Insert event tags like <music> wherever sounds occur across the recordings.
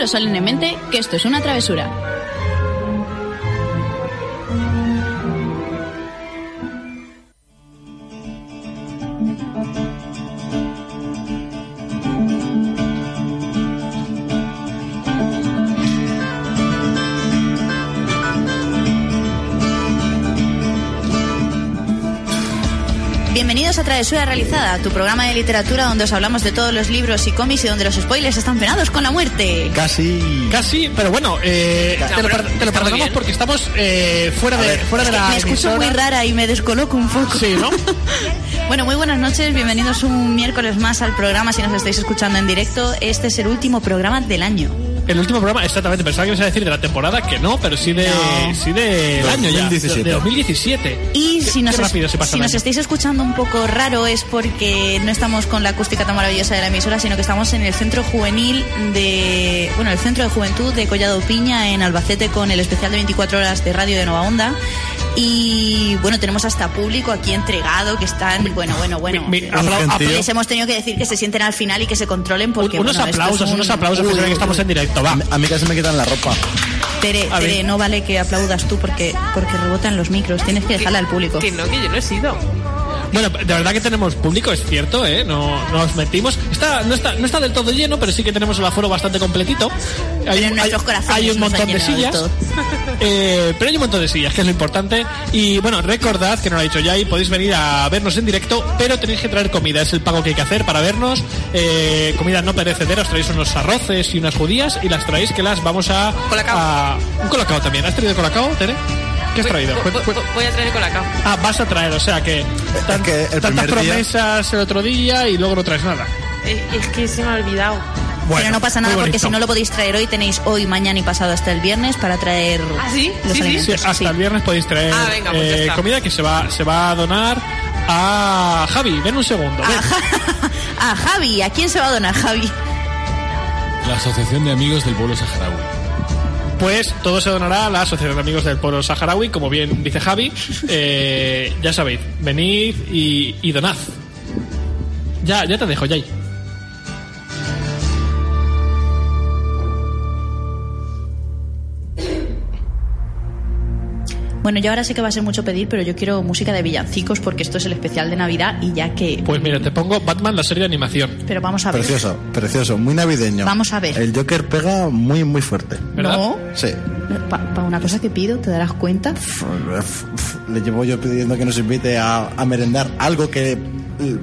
juro solemnemente que esto es una travesura. Travesura Realizada, tu programa de literatura donde os hablamos de todos los libros y cómics y donde los spoilers están penados con la muerte. Casi. Casi, pero bueno, eh, te, lo, te lo perdonamos porque estamos eh, fuera, de, fuera de la Me escucho emisora. muy rara y me descoloco un poco. Sí, ¿no? <laughs> Bueno, muy buenas noches, bienvenidos un miércoles más al programa si nos estáis escuchando en directo. Este es el último programa del año. El último programa, exactamente, pensaba que ibas a decir de la temporada, que no, pero sí de No. sí del año ya. 2017. De 2017. Y si nos, rápido se pasa si nos estáis escuchando un poco raro es porque no estamos con la acústica tan maravillosa de la emisora, sino que estamos en el centro juvenil de, bueno, el centro de juventud de Collado Piña en Albacete con el especial de 24 horas de radio de Nova Onda. Y bueno, tenemos hasta público aquí entregado que están, bueno, bueno, bueno. Mi- mi- Les hemos tenido que decir que se sienten al final y que se controlen porque unos bueno, esto es aplausos, un- unos aplausos, que estamos en directo, va. A mí casi me quitan la ropa. Tere, Tere, no vale que aplaudas tú porque, porque rebotan los micros. Tienes que dejarle al público. Que no, que yo no he sido. Bueno, de verdad que tenemos público, es cierto, ¿eh? No no nos mentimos. Está, no, está, no está del todo lleno, pero sí que tenemos el aforo bastante completito. Hay, en corazones hay un montón de sillas. <laughs> Eh, pero hay un montón de sillas, que es lo importante. Y bueno, recordad, que no lo ha dicho ya, y podéis venir a vernos en directo, pero tenéis que traer comida. Es el pago que hay que hacer para vernos. Eh, comida no perecedera, os traéis unos arroces y unas judías y las traéis que las vamos a... Colacao. a- un colacao también. ¿Has traído colacao, Tere? ¿Qué has traído? Voy, Cu- voy- cu- voy a traer colacao. Ah, vas a traer, o sea que, tan- que el tantas día- promesas el otro día y luego no traes nada. Es que se me ha olvidado. Pero no pasa nada porque si no lo podéis traer hoy, tenéis hoy, mañana y pasado hasta el viernes para traer ¿Ah, sí? los Sí, sí. alimentos. Sí, hasta sí. el viernes podéis traer Ah, venga, pues eh, comida que se va, se va a donar a Javi. Ven un segundo. ven. A, Ja- <laughs> a Javi, ¿a quién se va a donar Javi? La Asociación de Amigos del Pueblo Saharaui. Pues todo se donará a la Asociación de Amigos del Pueblo Saharaui, como bien dice Javi. Eh, ya sabéis, venid y, y donad. Ya, ya te dejo, Jay. Bueno, yo ahora sé que va a ser mucho pedir, pero yo quiero música de villancicos porque esto es el especial de Navidad y ya que... Pues mira, te pongo Batman, la serie de animación. Pero vamos a ver. Precioso, precioso, muy navideño. Vamos a ver. El Joker pega muy, muy fuerte. ¿Verdad? No, Sí. para una cosa que pido, ¿te darás cuenta? Le llevo yo pidiendo que nos invite a, a merendar algo que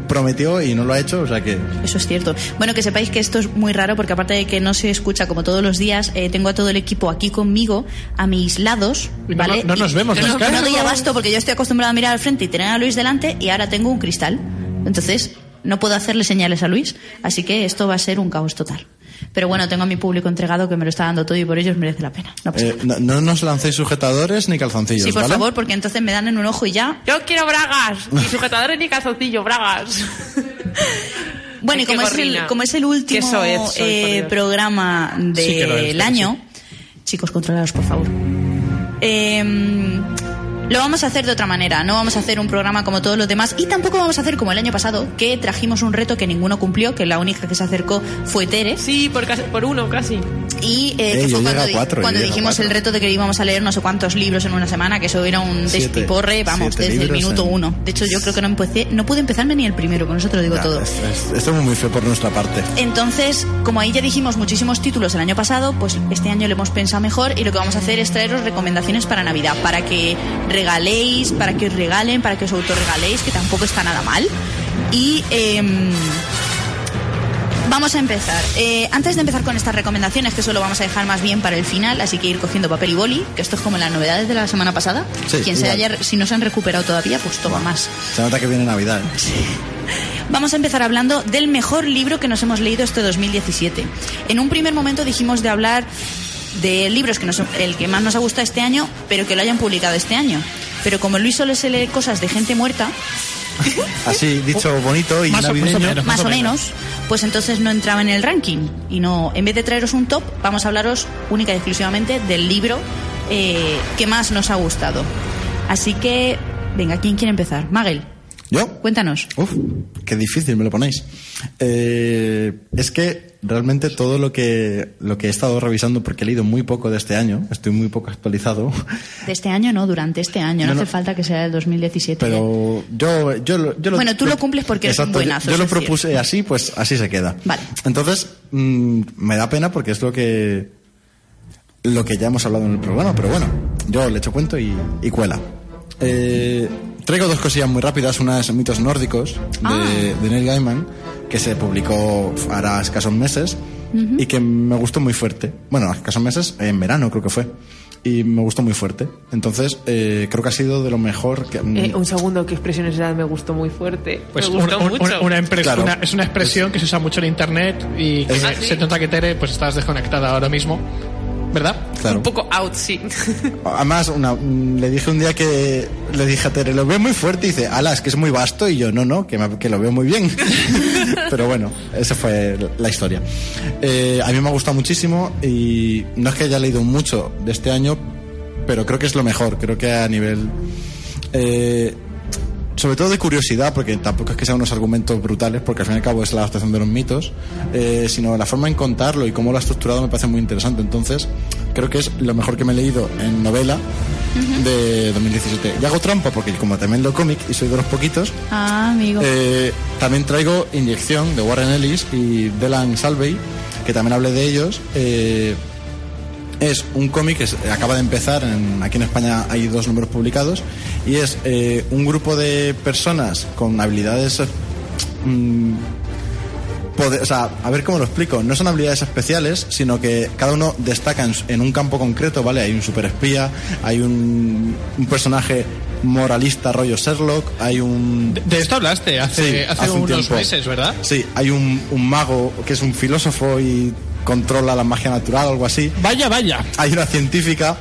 prometió y no lo ha hecho, o sea que. Eso es cierto. Bueno, que sepáis que esto es muy raro porque aparte de que no se escucha como todos los días, eh, tengo a todo el equipo aquí conmigo, a mis lados, Y no- ¿vale? no nos Y- vemos no, las no, caras. no doy abasto porque yo estoy acostumbrada a mirar al frente y tener a Luis delante y ahora tengo un cristal. Entonces, no puedo hacerle señales a Luis, así que esto va a ser un caos total. Pero bueno, tengo a mi público entregado que me lo está dando todo y por ellos merece la pena. No pasa eh, nada. no, no nos lancéis sujetadores ni calzoncillos, Sí, por ¿vale? favor, porque entonces me dan en un ojo y ya. Yo quiero bragas. Ni sujetadores ni calzoncillo, bragas. <laughs> Bueno, y como es, el, como es el último soy, eh, programa del Sí año, chicos, controlados, por favor. Eh, lo vamos a hacer de otra manera, no vamos a hacer un programa como todos los demás y tampoco vamos a hacer como el año pasado, que trajimos un reto que ninguno cumplió, que la única que se acercó fue Tere. Sí, por, casi- por uno casi. Y eh, Eh, fue cuando, cuatro, dijimos cuatro. el reto de que íbamos a leer no sé cuántos libros en una semana, que eso era un Siete. despiporre, vamos, Siete desde el minuto en- uno. De hecho, yo creo que no empecé, no pude empezarme ni el primero, con eso te lo digo Ya, todo. es- es- esto es muy feo por nuestra parte. Entonces, como ahí ya dijimos muchísimos títulos el año pasado, pues este año lo hemos pensado mejor y lo que vamos a hacer es traeros recomendaciones para Navidad, para que regaléis, para que os regalen, para que os autorregaléis, que tampoco está nada mal. Y em, vamos a empezar. Eh, antes de empezar con estas recomendaciones, que eso lo vamos a dejar más bien para el final, así que ir cogiendo papel y boli, que esto es como las novedades de la semana pasada. Sí, Quien se haya, si no se han recuperado todavía, pues toma más. Se nota que viene Navidad. ¿eh? Vamos a empezar hablando del mejor libro que nos hemos leído este 2017. En un primer momento dijimos de hablar de libros que nos, el que más nos ha gustado este año, pero que lo hayan publicado este año. Pero como Luis solo se lee cosas de gente muerta, <laughs> Así, dicho bonito y Más o- más o navideño. menos. más o o menos. menos, pues entonces no entraba en el ranking. Y no, en vez de traeros un top, vamos a hablaros única y exclusivamente del libro eh, que más nos ha gustado. Así que, venga, ¿quién quiere empezar? Magel. ¿Yo? Cuéntanos. Uf, qué difícil me lo ponéis. Eh, es que realmente todo lo que, lo que he estado revisando, porque he leído muy poco de este año, estoy muy poco actualizado, De este año no, durante este año. No, No, no. hace falta que sea del 2017. pero yo, yo, yo lo- Bueno, tú lo cumples porque eres un yo- buenazo, Yo, es lo decir. propuse así, pues así se queda. Vale. Entonces, mm, me da pena porque es lo que, lo que ya hemos hablado en el programa, pero bueno, yo le echo cuento y, y cuela. Eh, traigo dos cosillas muy rápidas. Una es Mitos Nórdicos de, Ah. de Neil Gaiman, que se publicó hará escasos meses y que me gustó muy fuerte. Bueno, escasos meses, en verano creo que fue. Y me gustó muy fuerte. Entonces, eh, creo que ha sido de lo mejor que... Eh, un segundo, ¿qué expresiones era? Me gustó muy fuerte. Pues me gustó un- un- mucho. una, una Claro. una- es una expresión que se usa mucho en internet y que Es- se, ¿Ah, sí? se nota que Tere pues estás desconectada ahora mismo, ¿verdad? Claro. Un poco out, sí. <laughs> Además, una- mm, le dije un día que le dije a Tere, lo veo muy fuerte y dice, ala, es que es muy vasto y yo, no, no, que, me- que lo veo muy bien. <laughs> <laughs> Pero bueno, esa fue la historia. Eh, a mí me ha gustado muchísimo y no es que haya leído mucho de este año, pero creo que es lo mejor, creo que a nivel... eh, sobre todo de curiosidad, porque tampoco es que sean unos argumentos brutales, porque al fin y al cabo es la adaptación de los mitos, eh, sino la forma en contarlo y cómo lo ha estructurado me parece muy interesante. Entonces, creo que es lo mejor que me he leído en novela de 2017. Y hago trampa, porque como también lo cómic y soy de los poquitos, Ah, amigo. eh, también traigo Inyección de Warren Ellis y Delan Salvey, que también hablé de ellos. Eh, es un cómic que acaba de empezar, en- aquí en España hay dos números publicados, y es eh, un grupo de personas con habilidades... eh, mm, o sea, a ver cómo lo explico. No son habilidades especiales, sino que cada uno destaca en, en un campo concreto, ¿vale? Hay un superespía, hay un, un personaje moralista rollo Sherlock, hay un... De, de esto hablaste hace, Sí, hace, un unos meses, ¿verdad? Sí, hay un, un mago que es un filósofo y controla la magia natural o algo así. Vaya, vaya. Hay una científica.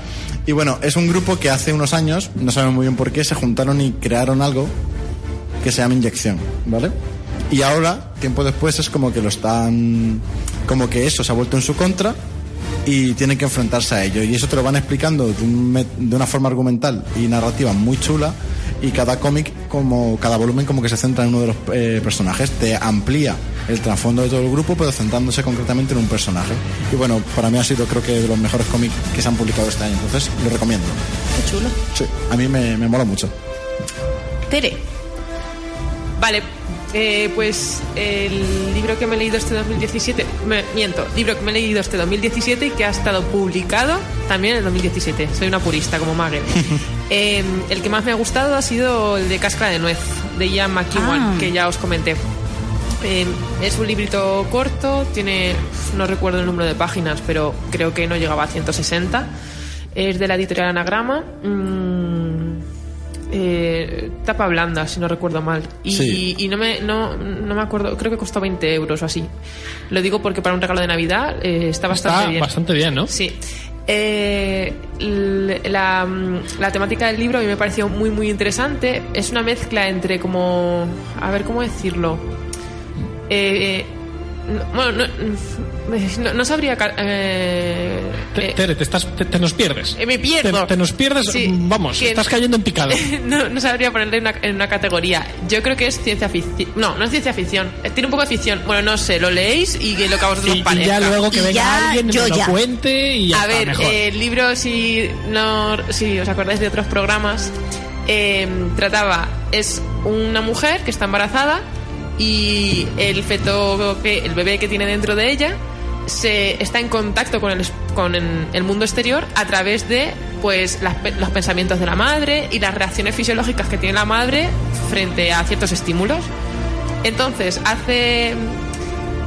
Y bueno, es un grupo que hace unos años, no sabemos muy bien por qué, se juntaron y crearon algo que se llama inyección, ¿vale? Y ahora, tiempo después, es como que lo están. como que eso se ha vuelto en su contra y tienen que enfrentarse a ello. Y eso te lo van explicando de, un met- de una forma argumental y narrativa muy chula. Y cada cómic, como cada volumen, como que se centra en uno de los eh, personajes, te amplía el trasfondo de todo el grupo, pero centrándose concretamente en un personaje. Y bueno, para mí ha sido, creo que, de los mejores cómics que se han publicado este año. Entonces, lo recomiendo. Qué chulo. Sí, a mí me, me mola mucho. Tere. Vale, eh, pues el libro que me he leído este 2017, me, miento, libro que me he leído este 2017 y que ha estado publicado también en el 2017. Soy una purista como Magel. <laughs> Eh, el que más me ha gustado ha sido el de Cáscara de Nuez, de Ian McEwan, Ah. que ya os comenté. Eh, es un librito corto, tiene, no recuerdo el número de páginas, pero creo que no llegaba a 160. Es de la editorial Anagrama. Mm, eh, tapa blanda, si no recuerdo mal. Y, Sí. y no, me, no, no me acuerdo, creo que costó 20 euros o así. Lo digo porque para un regalo de Navidad eh, está bastante Está bien. bastante bien, ¿no? Sí. Eh, la, la temática del libro a mí me pareció muy muy interesante. Es una mezcla entre como... A ver, ¿cómo decirlo? No- bueno, no, no- no sabría... ca- eh, Te- eh, Tere, te, estás, te, te nos pierdes. Eh, me pierdo. Te, te nos pierdes, Sí, vamos, que- estás cayendo en picado. <laughs> no, no sabría ponerle una- en una categoría. Yo creo que es ciencia ficción. No, no es ciencia ficción. Eh, Tiene un poco de ficción. Bueno, no sé, lo leéis y que lo que a vosotros Y, os y parezca. ya luego que Y venga ya, alguien, yo me lo ya. cuente y ya A está, ver, mejor. eh, el libro, si, no, si os acordáis de otros programas, eh, trataba, es una mujer que está embarazada y el feto, que, el bebé que tiene dentro de ella, se está en contacto con el, con el, mundo exterior a través de pues las los pensamientos de la madre y las reacciones fisiológicas que tiene la madre frente a ciertos estímulos. Entonces, hace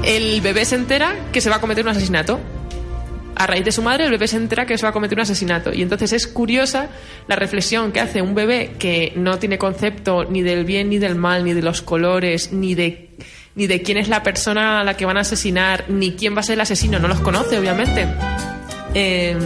el bebé se entera que se va a cometer un asesinato a raíz de su madre, el bebé se entera que se va a cometer un asesinato. Y entonces es curiosa la reflexión que hace un bebé que no tiene concepto ni del bien ni del mal, ni de los colores, ni de, ni de quién es la persona a la que van a asesinar, ni quién va a ser el asesino. No los conoce, obviamente. Eh,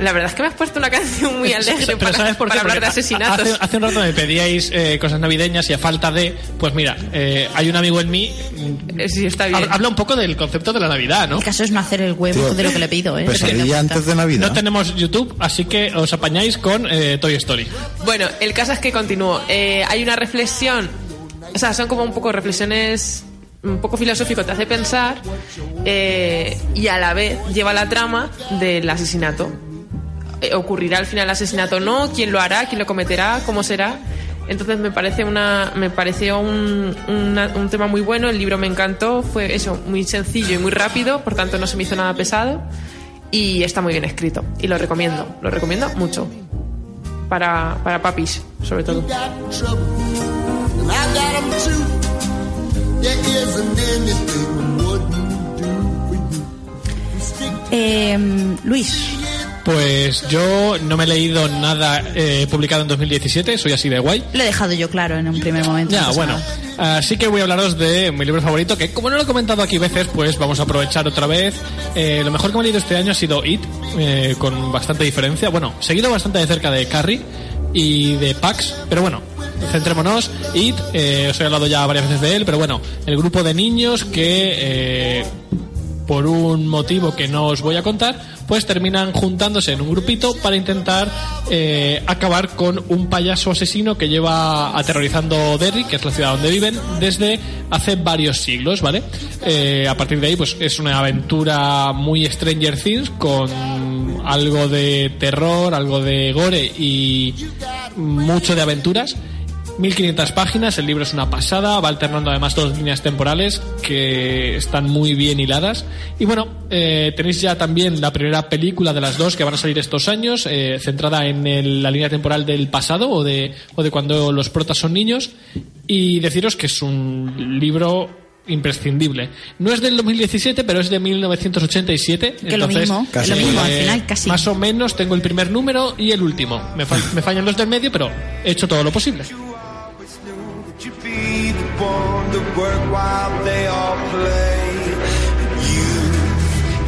la verdad es que me has puesto una canción muy <laughs> alegre Pero para, ¿sabes por qué? para hablar de asesinatos. Hace, hace un rato me pedíais eh, cosas navideñas y a falta de, pues mira, eh, hay un amigo en mí. mm, Eh, sí, está bien. hab- Habla un poco del concepto de la Navidad, ¿no? El caso es no hacer el huevo Tío, de lo que le pido, ¿eh? Cuenta. antes de Navidad. No tenemos YouTube, así que os apañáis con eh, Toy Story. Bueno, el caso es que continúo. Eh, hay una reflexión o sea, son como un poco reflexiones un poco filosófico, te hace pensar eh, y a la vez lleva la trama del asesinato. Eh, ¿Ocurrirá al final el asesinato o no? ¿Quién lo hará? ¿Quién lo cometerá? ¿Cómo será? Entonces me parece una me pareció un, un tema muy bueno, el libro me encantó, fue eso, muy sencillo y muy rápido, por tanto no se me hizo nada pesado y está muy bien escrito y lo recomiendo, lo recomiendo mucho. Para, para papis, sobre todo. Eh, Luis, Pues yo no me he leído nada eh, publicado en 2017, soy así de guay. lo he dejado yo claro en un primer momento. Ya, bueno. nada. Así que voy a hablaros de mi libro favorito, que como no lo he comentado aquí veces, pues vamos a aprovechar otra vez. Eh, lo mejor que me he leído este año ha sido It, eh, con bastante diferencia. Bueno, seguido bastante de cerca de Carrie y de Pax, pero bueno, centrémonos. It, eh, os he hablado ya varias veces de él, pero bueno, el grupo de niños que... eh, por un motivo que no os voy a contar, pues terminan juntándose en un grupito para intentar eh, acabar con un payaso asesino que lleva aterrorizando Derry, que es la ciudad donde viven, desde hace varios siglos, ¿vale? Eh, a partir de ahí, pues es una aventura muy Stranger Things con algo de terror, algo de gore y mucho de aventuras. 1500 páginas, el libro es una pasada, va alternando además dos líneas temporales que están muy bien hiladas. Y bueno, eh, tenéis ya también la primera película de las dos que van a salir estos años, eh, centrada en el- la línea temporal del pasado o de, o de cuando los protas son niños. Y deciros que es un libro imprescindible. No es del 2017, pero es de 1987. Que lo mismo, que lo mismo, al final casi. Más o menos tengo el primer número y el último. Me, fa- me fallan los del medio, pero he hecho todo lo posible. Would you be the one to work while they all play? You,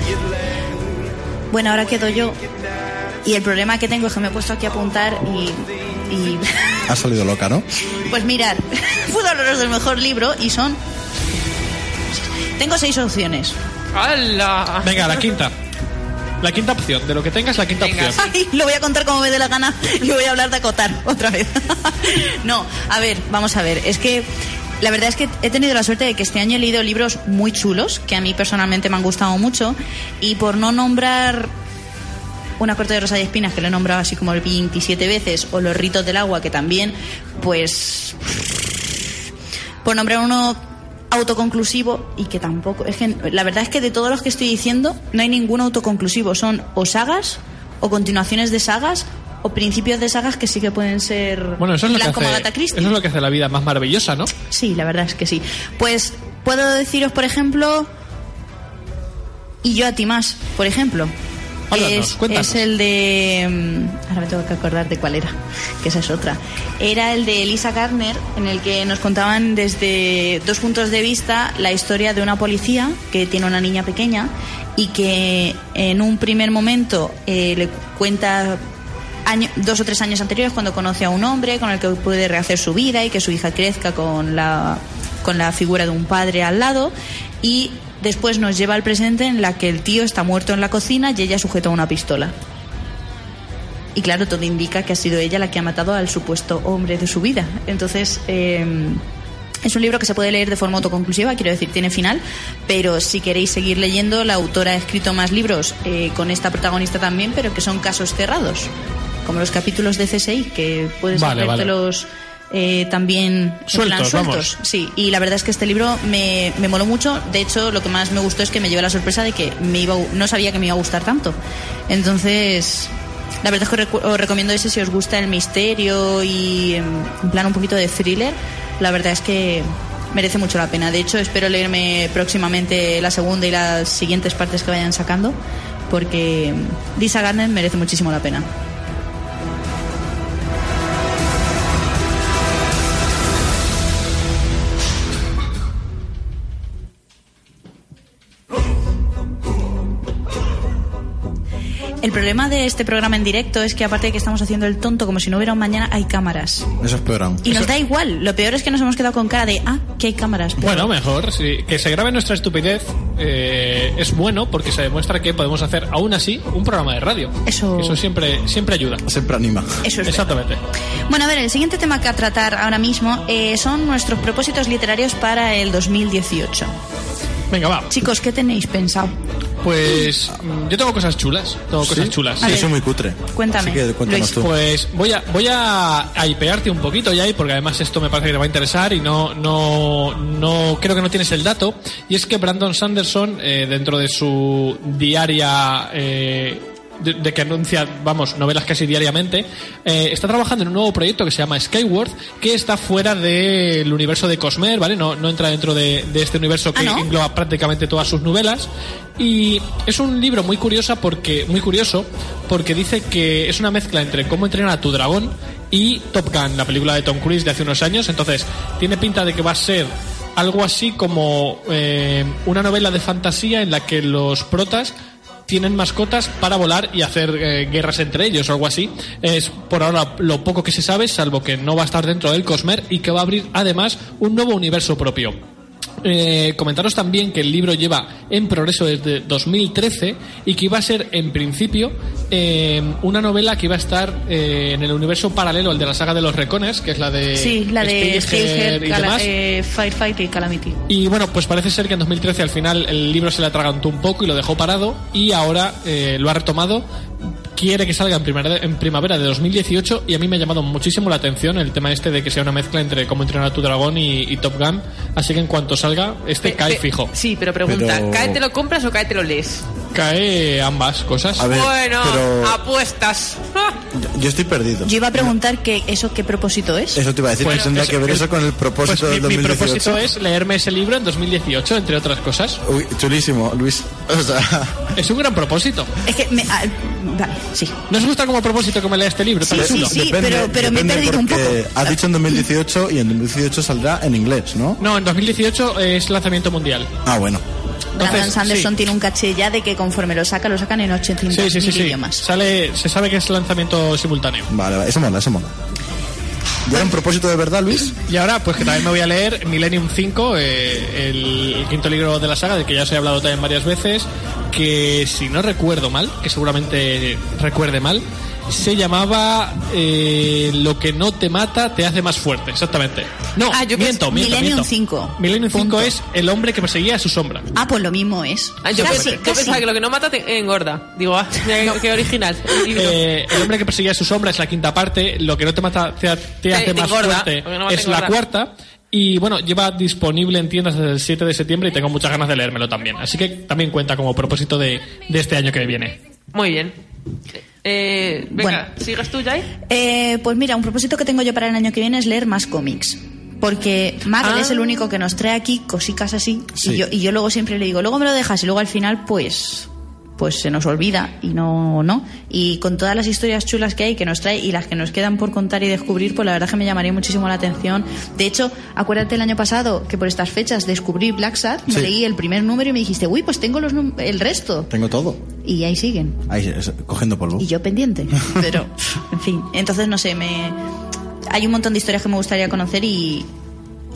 you lay. Bueno, ahora quedo yo. Y el problema que tengo es que me he puesto aquí a apuntar y. y Ha salido loca, ¿no? pues mirar, <laughs> puedo hablaros del mejor libro y son. Tengo seis opciones. ¡Hala! Venga, la quinta. La quinta opción. De lo que tengas, la quinta Venga, opción. Ay, lo voy a contar como me dé la gana y voy a hablar de acotar otra vez. <laughs> no, a ver, vamos a ver. Es que la verdad es que he tenido la suerte de que este año he leído libros muy chulos que a mí personalmente me han gustado mucho y por no nombrar una corte de rosa y espinas que lo he nombrado así como 27 veces o los ritos del agua que también pues por nombrar uno autoconclusivo y que tampoco es que la verdad es que de todos los que estoy diciendo no hay ninguno autoconclusivo son o sagas o continuaciones de sagas o principios de sagas que sí que pueden ser Bueno, eso es, lo que hace, eso es lo que hace la vida más maravillosa, ¿no? Sí, la verdad es que sí. Pues puedo deciros, por ejemplo, y yo a ti más, por ejemplo. Háblanos, es, cuéntanos. es el de. mm, Ahora me tengo que acordar de cuál era, que esa es otra. Era el de Elisa Gardner, en el que nos contaban desde dos puntos de vista la historia de una policía que tiene una niña pequeña y que en un primer momento eh, le cuenta año- dos o tres años anteriores cuando conoce a un hombre con el que puede rehacer su vida y que su hija crezca con la, con la figura de un padre al lado y después nos lleva al presente en la que el tío está muerto en la cocina y ella sujeta una pistola. Y claro, todo indica que ha sido ella la que ha matado al supuesto hombre de su vida. Entonces, eh, es un libro que se puede leer de forma autoconclusiva, quiero decir, tiene final, pero si queréis seguir leyendo, la autora ha escrito más libros eh, con esta protagonista también, pero que son casos cerrados, como los capítulos de CSI, que puedes Vale, eh, también en Sueltos, vamos. Sí, y la verdad es que este libro me, me moló mucho. De hecho, lo que más me gustó es que me llevé la sorpresa de que me iba, no sabía que me iba a gustar tanto. Entonces, la verdad es que os recomiendo ese si os gusta el misterio y em, en plan un poquito de thriller. La verdad es que merece mucho la pena. De hecho, espero leerme próximamente la segunda y las siguientes partes que vayan sacando, porque em, Lisa Gardner merece muchísimo la pena. El problema de este programa en directo es que aparte de que estamos haciendo el tonto como si no hubiera un mañana, hay cámaras. Eso es peor aún. Y nos da igual. Lo peor es que nos hemos quedado con cara de, ah, que hay cámaras. Pero- Bueno, mejor. sí. Que se grabe nuestra estupidez eh, es bueno porque se demuestra que podemos hacer aún así un programa de radio. Eso- Eso siempre, siempre ayuda. Siempre anima. Eso es Exactamente. Bueno, a ver, el siguiente tema que a tratar ahora mismo eh, son nuestros propósitos literarios para el 2018. Venga, va. Chicos, ¿qué tenéis pensado? Pues yo tengo cosas chulas. Tengo cosas chulas. A Sí, ver. soy muy cutre. Cuéntame, Así que cuéntanos Luis. tú. Pues voy a voy a, a hipearte un poquito ya porque además esto me parece que te va a interesar y no no no creo que no tienes el dato y es que Brandon Sanderson eh, dentro de su diaria eh, de, de que anuncia, vamos, novelas casi diariamente, eh, está trabajando en un nuevo proyecto que se llama Skyward, que está fuera del universo de Cosmer, ¿vale? No, no entra dentro de, de este universo que Ah, ¿no? engloba prácticamente todas sus novelas. Y es un libro muy curioso porque, muy curioso porque dice que es una mezcla entre cómo entrenar a tu dragón y Top Gun, la película de Tom Cruise de hace unos años. Entonces, tiene pinta de que va a ser algo así como eh, una novela de fantasía en la que los protas tienen mascotas para volar y hacer eh, guerras entre ellos o algo así. Es por ahora lo poco que se sabe, salvo que no va a estar dentro del Cosmer y que va a abrir además un nuevo universo propio. Eh, comentaros también que el libro lleva en progreso desde 2013 y que iba a ser en principio eh, una novela que iba a estar eh, en el universo paralelo al de la saga de los Recones, que es la de Sí, la de y demás. eh, Firefight y Calamity. Y bueno, pues parece ser que en 2013 al final el libro se le atragantó un poco y lo dejó parado y ahora eh, lo ha retomado. Quiere que salga en primavera, en primavera de 2018 y a mí me ha llamado muchísimo la atención el tema este de que sea una mezcla entre cómo entrenar a tu dragón y, y Top Gun. Así que en cuanto salga, este Pe- cae pe- fijo. Sí, pero pregunta, Pero- ¿cae te lo compras o cae te lo lees? Cae ambas cosas. A ver, bueno, pero apuestas. <laughs> yo- estoy perdido. Yo iba a preguntar que eso qué propósito es. Eso te iba a decir, Pues que tendría eso- que ver el- eso con el propósito Pues mi, del mi 2018. propósito es leerme ese libro en 2018, entre otras cosas. Uy, chulísimo, Luis. <laughs> O sea, Es un gran propósito. Es que me. Vale, sí. ¿No os gusta como propósito que me lea este libro? Sí, sí, sí. pero- pero me he depende perdido un poco. Has dicho en 2018 y en 2018 saldrá en inglés, ¿no? No, en 2018 es lanzamiento mundial. Ah, bueno. Brandon Entonces, Sanderson sí. tiene un caché ya de que conforme lo saca, lo sacan en 800 Sí, sí, sí, sí. idiomas. Sale, se sabe que es lanzamiento simultáneo. Vale, vale, eso mola, eso mola. ¿Y un propósito de verdad, Luis? Y ahora, pues que también me voy a leer Millennium 5, eh, el, el quinto libro de la saga, del que ya os he hablado también varias veces, que si no recuerdo mal, que seguramente recuerde mal, se llamaba eh, Lo que no te mata te hace más fuerte, exactamente. No, Ah, yo miento, miento, Millennium miento. 5. Millennium 5 Punto. es el hombre que perseguía a su sombra. Ah, pues lo mismo es. Ah, yo, casi, pens- yo casi. pensaba que lo que no mata te engorda. Digo, ah, mira, <laughs> qué- qué original. Eh, el hombre que perseguía a su sombra es la quinta parte. Lo que no te mata te, te hace te más engorda, fuerte no es la cuarta. Y bueno, lleva disponible en tiendas desde el 7 de septiembre y tengo muchas ganas de leérmelo también. Así que también cuenta como propósito de, de este año que viene. Muy bien. Eh, venga, Bueno. ¿sigues tú, Jai? Eh, pues mira, un propósito que tengo yo para el año que viene es leer más cómics. Porque Marvel Ah. es el único que nos trae aquí cositas así. Sí. Y, yo, y yo luego siempre le digo, luego me lo dejas y luego al final, pues pues se nos olvida y no no y con todas las historias chulas que hay que nos trae y las que nos quedan por contar y descubrir pues la verdad que me llamaría muchísimo la atención de hecho acuérdate el año pasado que por estas fechas descubrí Black Sad me Sí. leí el primer número y me dijiste uy pues tengo los num- el resto Tengo todo. y ahí siguen Ahí, cogiendo polvo. y yo pendiente. <laughs> Pero, en fin, entonces no sé, me hay un montón de historias que me gustaría conocer y,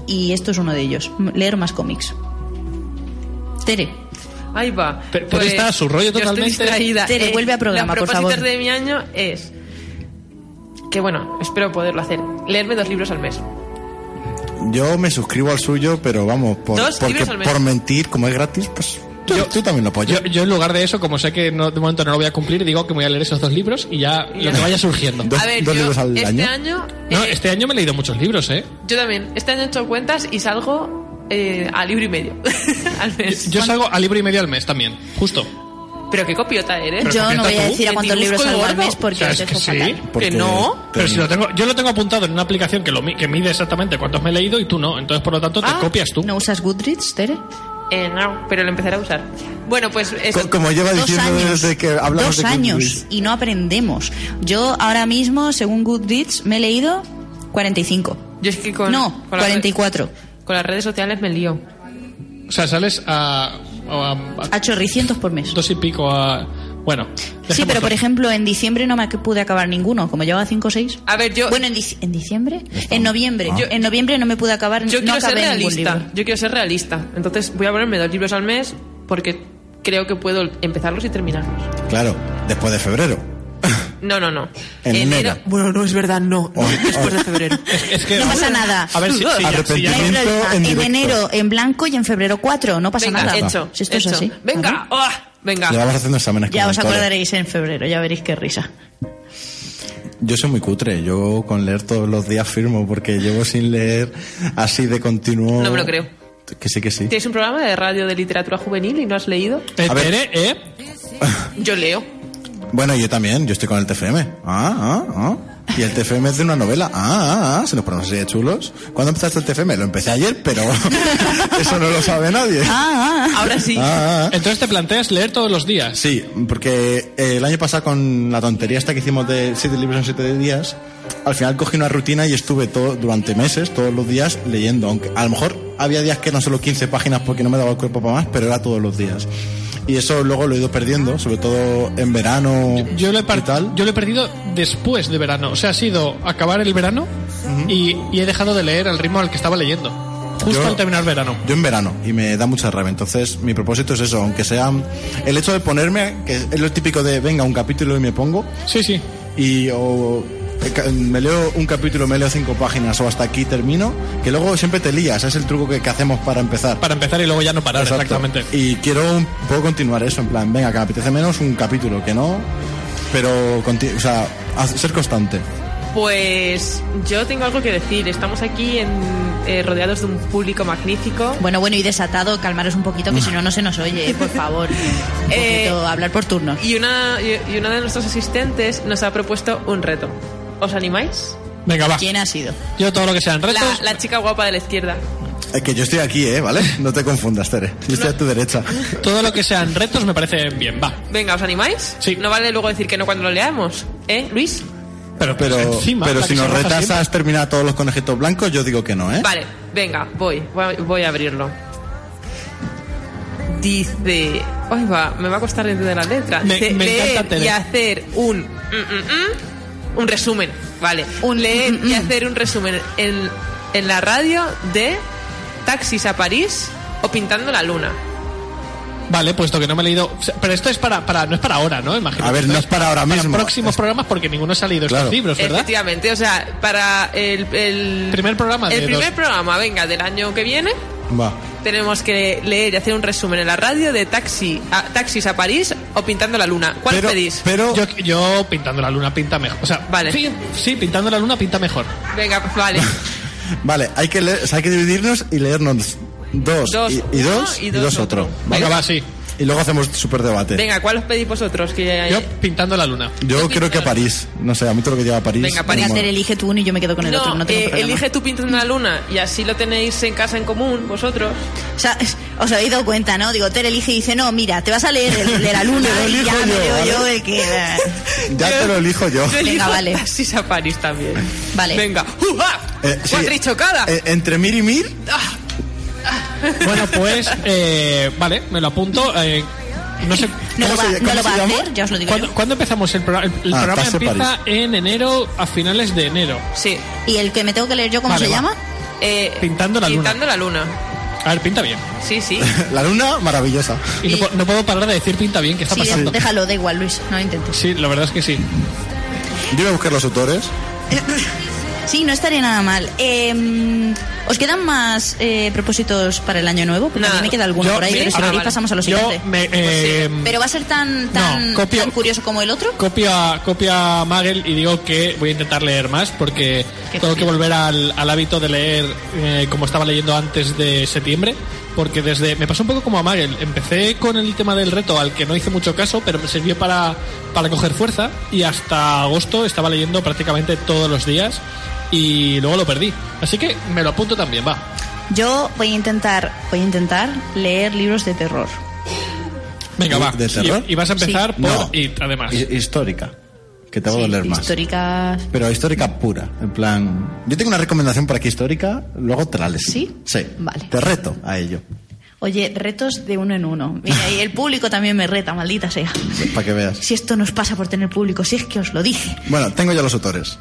y esto es uno de ellos, leer más cómics. Tere, Ahí va. Pero- pero está a su rollo yo estoy totalmente. distraída. Tere, vuelve a programa, por favor. de mi año es que bueno, espero poderlo hacer. Leerme dos libros al mes. Yo me suscribo al suyo, pero vamos, por, Dos porque libros al mes. por mentir, como es gratis, pues tú, tú también lo apoyas. Yo, yo en lugar de eso, como sé que no, de momento no lo voy a cumplir, digo que me voy a leer esos dos libros y ya lo que vaya surgiendo. <laughs> Dos- a ver, dos yo libros al este año. año, No, eh, este año me he leído muchos libros, ¿eh? yo también. Este año he hecho cuentas y salgo eh, a libro y medio <laughs> al mes. Yo salgo a libro y medio al mes también, justo. Pero qué copiota eres. Pero yo no voy a decir a cuántos libros salgo al mes porque ¿Sabes os que dejo sí? fatal. Porque que no. Pero si lo tengo, yo lo tengo apuntado en una aplicación que, lo, mi- que mide exactamente cuántos me he leído y tú no. Entonces, por lo tanto, te Ah. copias tú. ¿No usas Goodreads, Tere? Eh, no, pero lo empezaré a usar. Bueno, pues eso. Co- Como lleva Dos diciendo años. desde que hablamos Dos de años Goodreads. y no aprendemos. Yo ahora mismo, según Goodreads, me he leído 45. Yo es que con, no, con redes- 44. Con las redes sociales me lío. O sea, sales a, a- a A chorricientos por mes. dos y pico a... Bueno. Sí, pero por ejemplo, en diciembre no me pude acabar ninguno, como llevaba 5 o 6. A ver, yo, Bueno, en, dic- ¿en diciembre? En noviembre. Ah. Yo, en noviembre no me pude acabar, yo no quiero ser realista. Yo quiero ser realista. Entonces voy a ponerme dos libros al mes porque creo que puedo empezarlos y terminarlos. Claro, después de febrero. No, no, no. En enero. Bueno, no es verdad, no. Oh, <laughs> Después oh. de febrero. <laughs> Es que, No pasa nada. A ver si, si ya- ya- No Arrepentimiento problema. en En, enero en blanco y en febrero 4, no pasa Venga, nada. hecho. Si esto hecho. es así. Venga. ¡ah! venga. Le vamos haciendo exámenes Ya os acordaréis en febrero, ya veréis qué risa. Yo soy muy cutre, yo con leer todos los días firmo porque llevo sin leer así de continuo. No me lo creo. Que sí, que sí. ¿Tienes un programa de radio de literatura juvenil y no has leído? Eh, A ver. Tere, ¿eh? Yo leo. Bueno, yo también, yo estoy con el TFM. Ah, ah, ah. Y el TFM es de una novela. Ah, ah, ah. Se nos ponemos así de chulos. ¿Cuándo empezaste el TFM? Lo empecé ayer, pero <laughs> eso no lo sabe nadie. Ah, ah. Ahora sí. Ah, ah. Entonces te planteas leer todos los días. Sí, porque eh, el año pasado con la tontería esta que hicimos de siete libros en siete días, al final cogí una rutina y estuve todo, durante meses, todos los días, leyendo. Aunque a lo mejor había días que eran solo 15 páginas porque no me daba el cuerpo para más, pero era todos los días. Y eso luego lo he ido perdiendo, sobre todo en verano Yo lo, he y tal. yo lo he perdido después de verano. O sea, ha sido acabar el verano y, y he dejado de leer al ritmo al que estaba leyendo. Justo Yo- al terminar verano. Yo en verano y me da mucha rabia. Entonces, mi propósito es eso, aunque sea el hecho de ponerme, que es lo típico de venga un capítulo y me pongo, Sí, sí. y o me leo un capítulo, me leo cinco páginas o hasta aquí termino, que luego siempre te lías, es el truco que, que hacemos para empezar. Para empezar y luego ya no parar, Exacto. exactamente. Y quiero un poco continuar eso, en plan, venga, que me apetece menos un capítulo, que no, pero, o sea, ser constante. Pues yo tengo algo que decir. Estamos aquí en, eh, rodeados de un público magnífico. Bueno, bueno, y desatado, calmaros un poquito, que si no, no se nos oye, eh, por favor. <laughs> Un Eh, poquito, hablar por turnos. Y una, y una de nuestros asistentes nos ha propuesto un reto. ¿Os animáis? Venga, va. ¿Quién ha sido? Yo todo lo que sean retos. La, la chica guapa de la izquierda. Es que yo estoy aquí, ¿eh? ¿Vale? No te confundas, Tere. Yo estoy a tu derecha. <laughs> Todo lo que sean retos me parece bien, va. Venga, ¿os animáis? Sí. No vale luego decir que no cuando lo leamos. ¿Eh, Luis? Pero, Pero, <laughs> encima, pero si nos retas a terminar todos los conejitos blancos, yo digo que no, ¿eh? Vale, venga, voy. Voy, voy a abrirlo. Dice... Ay, va, me va a costar entender la letra. Me- Dice, me encanta leer Tere. y hacer un... mm, mm, mm, un resumen, vale. Un leer mm, mm, y mm. hacer un resumen en, en la radio de Taxis a París o Pintando la Luna. Vale, puesto que no me he leído. Pero esto es para, para no es para ahora, ¿no? Imagino. A ver, no es para ahora mismo. próximos Es- programas porque ninguno se ha leído Claro. estos libros, ¿verdad? Efectivamente, o sea, para el... el Primer programa de El primer dos- programa, venga, del año que viene, Va. tenemos que leer y hacer un resumen en la radio de taxi a, Taxis a París o Pintando la Luna. ¿Cuál Pero, pedís? pero Yo, yo pintando la luna pinta mejor. O sea, Vale. Sí, sí, pintando la luna pinta mejor. Venga, pues vale. <laughs> Vale, hay que, leer, o sea, hay que dividirnos y leernos dos, Dos, y, y uno dos y y dos dos otro. otro. Venga, va, sí. Y luego hacemos super debate. Venga, ¿cuál os pedís vosotros? Que Yo pintando la luna. Yo creo que París. No sé, a mí todo lo que lleva a París. Venga, París. Venga. Tere, elige tú uno y yo me quedo con el otro, no tengo eh, elige tú Pintando la Luna y así lo tenéis en casa en común, vosotros. O sea, os habéis dado cuenta, ¿no? Digo, Tere elige y dice, no, mira, te vas a leer el de la <laughs> luna Te lo y ya elijo me yo, leo ¿vale? yo el que... <laughs> Ya te lo elijo yo. Yo elijo vale. Taxis a París también. Vale. Venga. ¡Uja! Eh, sí. Cuatrichocada. Eh, entre mir y mir, Bueno, pues, eh, vale, me lo apunto. eh, no sé. <laughs> No lo ¿Cómo va, se- no cómo lo se va a hacer, ya os lo digo ¿Cuándo, yo. cuándo empezamos el programa? El, el Ah, programa empieza París. en enero, a finales de enero. Sí. ¿Y el que me tengo que leer yo, cómo Vale, se va. llama? Eh, Pintando la luna. Pintando la Luna. A ver, pinta bien. Sí, sí. <laughs> la luna, maravillosa. Y no, Y- no puedo parar de decir pinta bien, ¿qué está Sí, pasando? déjalo, da igual, Luis, no lo intentes. Sí, la verdad es que sí. Yo voy a buscar los autores. <laughs> Sí, no estaría nada mal. Eh, ¿Os quedan más eh, propósitos para el año nuevo? Porque a mí me queda alguno Yo- por ahí, mira, pero si ah, vale. pasamos a lo Yo siguiente. me, eh, ¿Pero va a ser tan, tan, No, copio- tan curioso como el otro? copia, copia a Magel y digo que voy a intentar leer más porque tengo que volver al, al hábito de leer eh, como estaba leyendo antes de septiembre. Porque desde. Me pasó un poco como a Magel. Empecé con el tema del reto al que no hice mucho caso, pero me sirvió para, para coger fuerza. Y hasta agosto estaba leyendo prácticamente todos los días. Y luego lo perdí. Así que me lo apunto también, va. Yo voy a intentar, voy a intentar leer libros de terror. Venga, va. ¿De terror? Y, y vas a empezar Sí. por. No. Y además. Hi- Histórica. Que te va a Sí, doler más. Históricas. Pero histórica pura. En plan. Yo tengo una recomendación por aquí histórica, luego lees. ¿Sí? Sí. Vale. Te reto a ello. Oye, retos de uno en uno. Mira, <laughs> y el público también me reta, maldita sea. Para que veas. Si esto nos pasa por tener público, si es que os lo dije. Bueno, tengo ya los autores.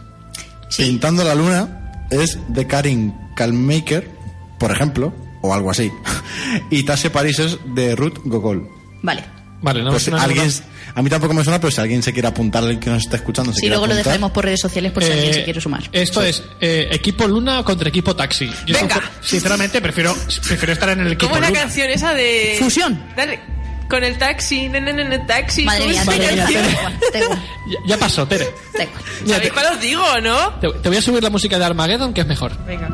Sí. Pintando la luna es de Karin Kalmaker, por ejemplo, o algo así. <laughs> y Tase París es de Ruth Gogol. Vale. Vale, no Pues me suena alguien, a mí tampoco me suena, pero si alguien se quiere apuntar, el que nos está escuchando, se Sí, luego lo apuntar, dejaremos por redes sociales por si alguien Eh, se quiere sumar. Esto es eh, equipo Luna contra equipo Taxi. Yo Venga. sincer- sinceramente prefiero, prefiero estar en el equipo ¿Cómo es la Luna. canción esa de. Fusión. Dale. Con el taxi, nene, nene, taxi. Madre ¿cómo mía, es te esa da Madre mía, igual, canción? da igual, Ya, ya pasó, Tere. ¿Sabéis cuál os digo no? te- te voy a subir la música de Armageddon, que es mejor. Venga.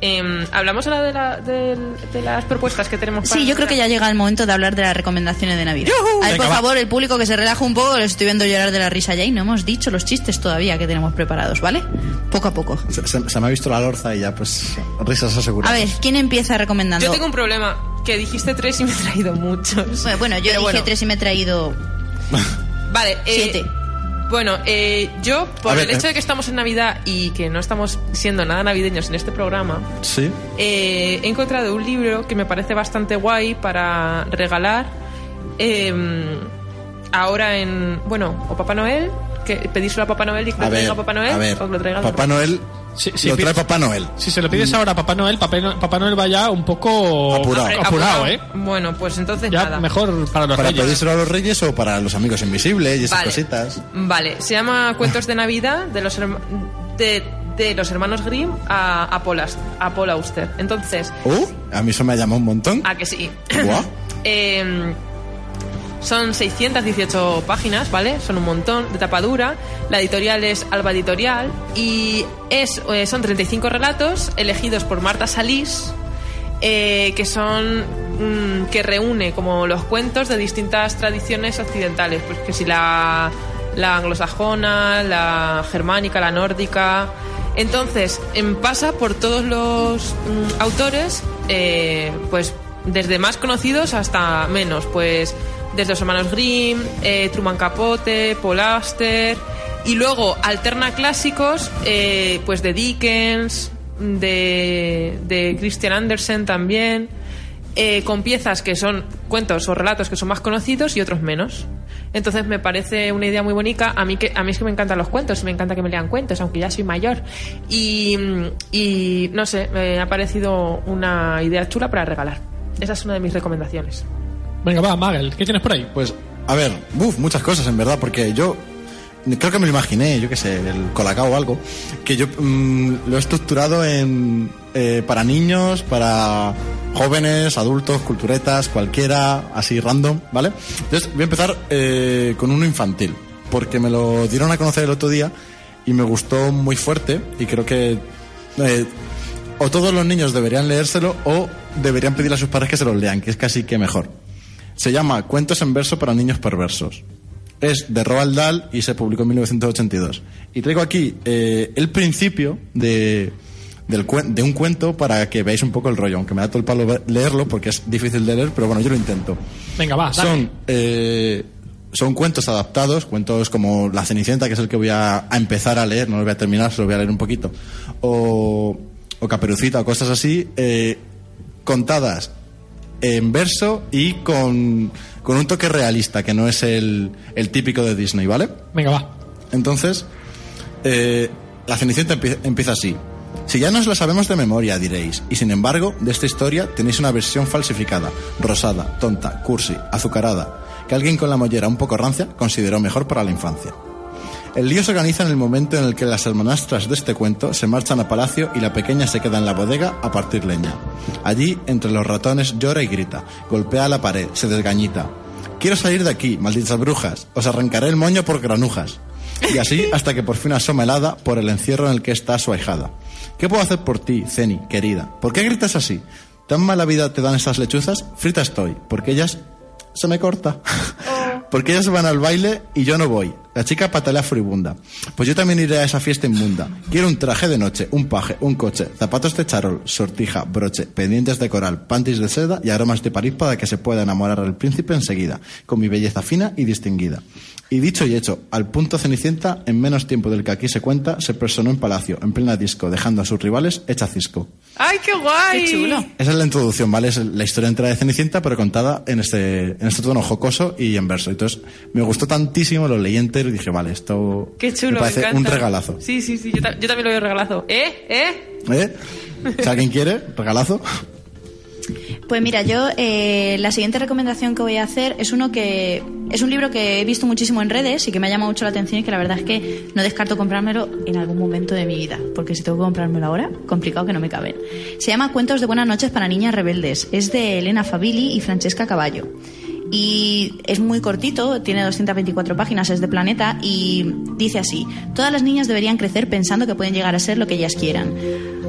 Em, Hablamos ahora de, la- del- de las propuestas que tenemos para Sí, yo creo que ya llega el momento de hablar de las recomendaciones de Navidad. A ver, Venga, por va. favor, el público que se relaja un poco, les estoy viendo llorar de la risa ya y no hemos dicho los chistes todavía que tenemos preparados, ¿vale? Poco a poco. Se, se- se me ha visto la lorza y ya, pues, risas A aseguradas. ver, ¿quién empieza recomendando? Yo tengo un problema, que dijiste tres y me he traído muchos. Bueno, bueno, yo Pero dije bueno. tres y me he traído Vale, eh, siete. Bueno, eh, yo, por ver, el hecho eh. de que estamos en Navidad y que no estamos siendo nada navideños en este programa, Sí. eh, he encontrado un libro que me parece bastante guay para regalar eh, ahora en. Bueno, o Papá Noel, que pedíselo a Papá Noel y que A lo traiga ver, Papá Noel, a ver, o que lo traiga Papá Noel Sí, lo trae Papá Noel. Si se lo pides ahora a Papá Noel, Papá Noel, Noel vaya un poco Apurado. Apurado, ¿eh? Bueno, pues entonces Ya nada. mejor para los ¿Para reyes. pedírselo a los reyes o para los amigos invisibles y esas Vale. cositas? Vale, se llama Cuentos de Navidad de los, herma- de, de los hermanos Grimm a, a, a Paul Auster. Entonces, Uh, a mí eso me ha llamado un montón. a que sí. Eh, <clears throat> son 618 páginas, ¿vale? Son un montón de tapadura. La editorial es Alba Editorial y es, eh, son 35 relatos elegidos por Marta Salís, eh, que son mm, que reúne como los cuentos de distintas tradiciones occidentales, pues que si la, anglosajona, la germánica, la nórdica. Entonces, em, pasa por todos los mm, autores, eh, pues desde más conocidos hasta menos, pues desde los hermanos Grimm, eh, Truman Capote, Paul Auster, y luego alterna clásicos, eh, pues de Dickens, de, de Christian Andersen también, eh, con piezas que son cuentos o relatos que son más conocidos y otros menos. Entonces me parece una idea muy bonita. A mí, que, a mí es que me encantan los cuentos me encanta que me lean cuentos, aunque ya soy mayor. Y, y no sé, me ha parecido una idea chula para regalar. Esa es una de mis recomendaciones. Venga, va, Magel, ¿qué tienes por ahí? Pues, a ver, uf, muchas cosas en verdad, porque yo creo que me lo imaginé, yo qué sé, el colacao o algo, que yo mm, lo he estructurado en eh, para niños, para jóvenes, adultos, culturetas, cualquiera, así random, ¿vale? Entonces voy a empezar eh, con uno infantil, porque me lo dieron a conocer el otro día y me gustó muy fuerte y creo que eh, o todos los niños deberían leérselo o deberían pedirle a sus padres que se los lean, que es casi que mejor. Se llama Cuentos en verso para niños perversos. Es de Roald Dahl y se publicó en 1982. Y traigo aquí eh, el principio de, del de un cuento para que veáis un poco el rollo, aunque me da todo el palo leerlo porque es difícil de leer, pero bueno, yo lo intento. Venga, va, dale. Son, eh, son cuentos adaptados, cuentos como La Cenicienta, que es el que voy a, a empezar a leer, no lo voy a terminar, solo voy a leer un poquito, o, o Caperucita, o cosas así, eh, contadas en verso y con, con un toque realista, que no es el, el típico de Disney, ¿vale? Venga, va. Entonces, eh, la Cenicienta empie- empieza así. Si ya nos lo sabemos de memoria, diréis, y sin embargo, de esta historia tenéis una versión falsificada, rosada, tonta, cursi, azucarada, que alguien con la mollera un poco rancia consideró mejor para la infancia. El lío se organiza en el momento en el que las hermanastras de este cuento se marchan a palacio y la pequeña se queda en la bodega a partir leña. Allí, entre los ratones, llora y grita, golpea la pared, se desgañita. Quiero salir de aquí, malditas brujas, os arrancaré el moño por granujas. Y así hasta que por fin asoma el por el encierro en el que está su ahijada. ¿Qué puedo hacer por ti, Ceni, querida? ¿Por qué gritas así? ¿Tan mala vida te dan estas lechuzas? Frita estoy, porque ellas se me corta. Porque ellas van al baile y yo no voy. La chica patalea furibunda. Pues yo también iré a esa fiesta inmunda. Quiero un traje de noche, un paje, un coche, zapatos de charol, sortija, broche, pendientes de coral, panties de seda y aromas de París para que se pueda enamorar al príncipe enseguida, con mi belleza fina y distinguida. Y dicho y hecho, al punto Cenicienta, en menos tiempo del que aquí se cuenta, se personó en palacio, en plena disco, dejando a sus rivales hecha cisco. ¡Ay, qué guay! Qué chulo. Esa es la introducción, ¿vale? Es la historia entera de Cenicienta, pero contada en este, en este tono jocoso y en verso. Entonces, me gustó tantísimo, lo leí entero y dije, vale, esto Qué chulo, me parece un regalazo. Sí, sí, sí, yo, ta- yo también lo veo regalazo. ¿Eh? ¿Eh? ¿Eh? Si alguien quiere, regalazo. Pues mira, yo eh, la siguiente recomendación que voy a hacer es uno que es un libro que he visto muchísimo en redes y que me ha llamado mucho la atención y que la verdad es que no descarto comprármelo en algún momento de mi vida, porque si tengo que comprármelo ahora, complicado que no me caben. Se llama Cuentos de buenas noches para niñas rebeldes. Es de Elena Fabili y Francesca Caballo. Y es muy cortito, tiene 224 páginas, es de Planeta y dice así, todas las niñas deberían crecer pensando que pueden llegar a ser lo que ellas quieran.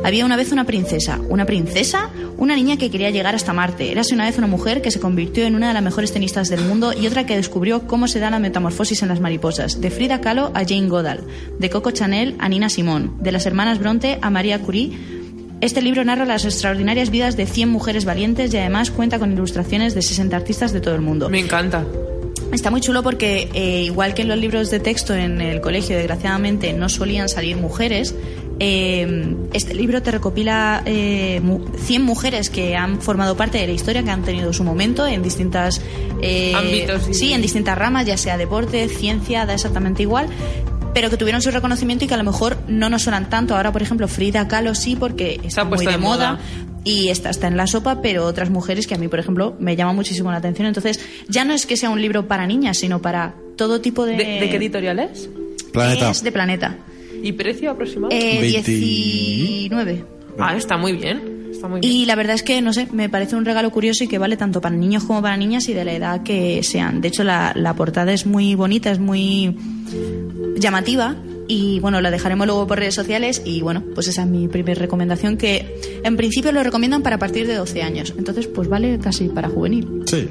Había una vez una princesa. ¿Una princesa? Una niña que quería llegar hasta Marte. Érase una vez una mujer que se convirtió en una de las mejores tenistas del mundo y otra que descubrió cómo se da la metamorfosis en las mariposas. De Frida Kahlo a Jane Goodall. De Coco Chanel a Nina Simone. De las hermanas Bronte a María Curie. Este libro narra las extraordinarias vidas de 100 mujeres valientes y además cuenta con ilustraciones de 60 artistas de todo el mundo. Me encanta. Está muy chulo porque, eh, igual que en los libros de texto en el colegio, desgraciadamente, no solían salir mujeres, eh, este libro te recopila eh, mu- 100 mujeres que han formado parte de la historia, que han tenido su momento en distintas... eh, Ámbitos, sí. Sí, en distintas ramas, ya sea deporte, ciencia, da exactamente igual pero que tuvieron su reconocimiento y que a lo mejor no nos suenan tanto. Ahora, por ejemplo, Frida Kahlo sí, porque está muy de de moda, moda. y está, está en la sopa, pero otras mujeres que a mí, por ejemplo, me llaman muchísimo la atención. Entonces, ya no es que sea un libro para niñas, sino para todo tipo de... ¿De, de qué editorial es? Planeta. Es de Planeta. ¿Y precio aproximado? Eh, 20. 19. Ah, está muy bien. Está muy bien. Y la verdad es que, no sé, me parece un regalo curioso y que vale tanto para niños como para niñas y de la edad que sean. De hecho, la, la portada es muy bonita, es muy llamativa. Y bueno, la dejaremos luego por redes sociales. Y bueno, pues esa es mi primera recomendación. Que en principio lo recomiendan para partir de 12 años. Entonces, pues vale casi para juvenil. Sí.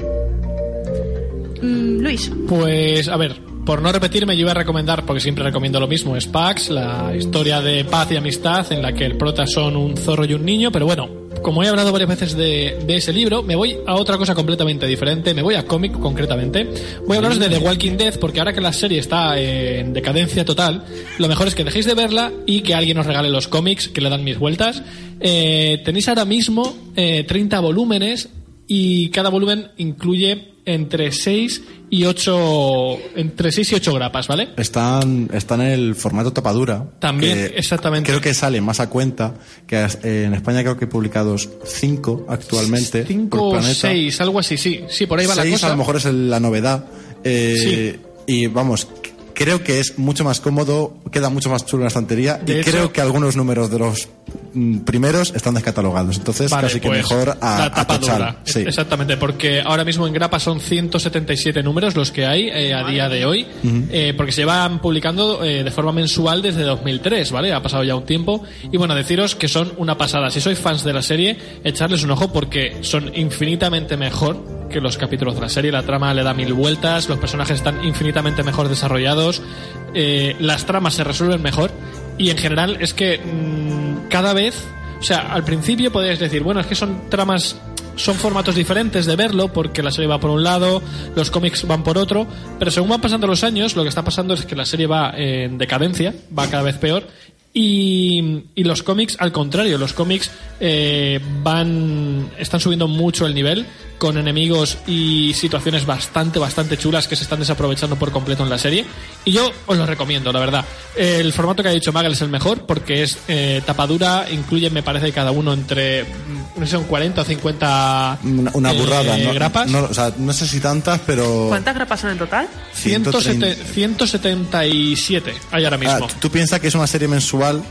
Mm, Luis. Pues, a ver, por no repetirme, yo iba a recomendar, porque siempre recomiendo lo mismo, Spax, la historia de paz y amistad en la que el prota son un zorro y un niño, pero bueno, como he hablado varias veces de, ese libro, me voy a otra cosa completamente diferente, me voy a cómic concretamente. Voy a hablaros de The Walking Dead, porque ahora que la serie está en decadencia total, lo mejor es que dejéis de verla y que alguien os regale los cómics que le dan mis vueltas. Eh, tenéis ahora mismo eh, 30 volúmenes y cada volumen incluye entre 6 y 8 entre 6 y 8 grapas, ¿vale? Están, están en el formato tapadura. También, exactamente. Creo que sale más a cuenta. Que en España creo que hay publicados cinco actualmente. 5 por o planeta. 6, algo así, sí. Sí, por ahí va la Seis, cosa. a lo mejor es la novedad. Eh, Y vamos, creo que es mucho más cómodo, queda mucho más chulo en la estantería. De y hecho- creo que algunos números de los primeros están descatalogados. Entonces, Vale, casi que pues, mejor a, la tapa. Sí. Exactamente, porque ahora mismo en grapa son 177 números los que hay eh, a día de hoy, eh, porque se llevan publicando eh, de forma mensual desde 2003, ¿vale? Ha pasado ya un tiempo. Y bueno, deciros que son una pasada. Si sois fans de la serie, echarles un ojo porque son infinitamente mejor que los capítulos de la serie. La trama le da mil vueltas, los personajes están infinitamente mejor desarrollados, eh, las tramas se resuelven mejor y en general es que mm, cada vez, o sea, al principio podéis decir, bueno, es que son tramas, son formatos diferentes de verlo porque la serie va por un lado, los cómics van por otro, pero según van pasando los años, lo que está pasando es que la serie va en decadencia, va cada vez peor. Y, y los cómics, al contrario, los cómics eh, van están subiendo mucho el nivel con enemigos y situaciones bastante, bastante chulas que se están desaprovechando por completo en la serie. Y yo os lo recomiendo, la verdad. El formato que ha dicho Magel es el mejor porque es eh, tapadura, incluye, me parece, cada uno entre, no sé, un 40 o 50 Una, una eh, burrada, ¿no? grapas. No, o sea, no sé si tantas, pero. ¿Cuántas grapas son en total? 107 130. 177 hay ahora Ah, mismo. tú- tú piensas que es una serie mensual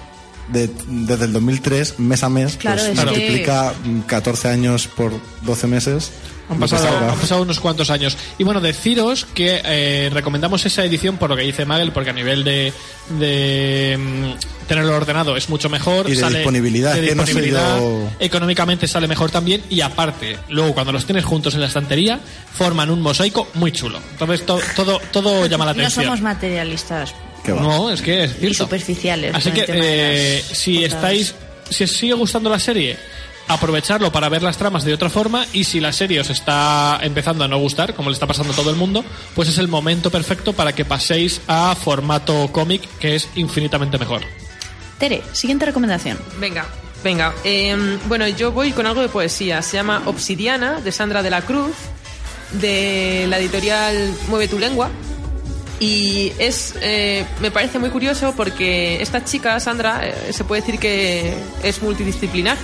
de- desde el 2003, mes a mes, Claro, pues es que- multiplica mm, 14 años por 12 meses. Han pasado, han pasado unos cuantos años. Y bueno, deciros que eh, recomendamos esa edición por lo que dice Magel, porque a nivel de, de mm, tenerlo ordenado es mucho mejor. Y de sale- disponibilidad, de no Económicamente sale mejor también. Y aparte, luego cuando los tienes juntos en la estantería, forman un mosaico muy chulo. Entonces to- todo, todo llama la No atención. somos materialistas. No, es que es y cierto. superficiales. Así que eh, las si portadas. estáis, si os sigue gustando la serie, aprovecharlo para ver las tramas de otra forma y si la serie os está empezando a no gustar, como le está pasando a todo el mundo, pues es el momento perfecto para que paséis a formato cómic, que es infinitamente mejor. Tere, siguiente recomendación. Venga, venga. Eh, bueno, yo voy con algo de poesía. Se llama Obsidiana, de Sandra de la Cruz, de la editorial Mueve tu lengua. Y es, eh, me parece muy curioso porque esta chica, Sandra, eh, se puede decir que es multidisciplinar.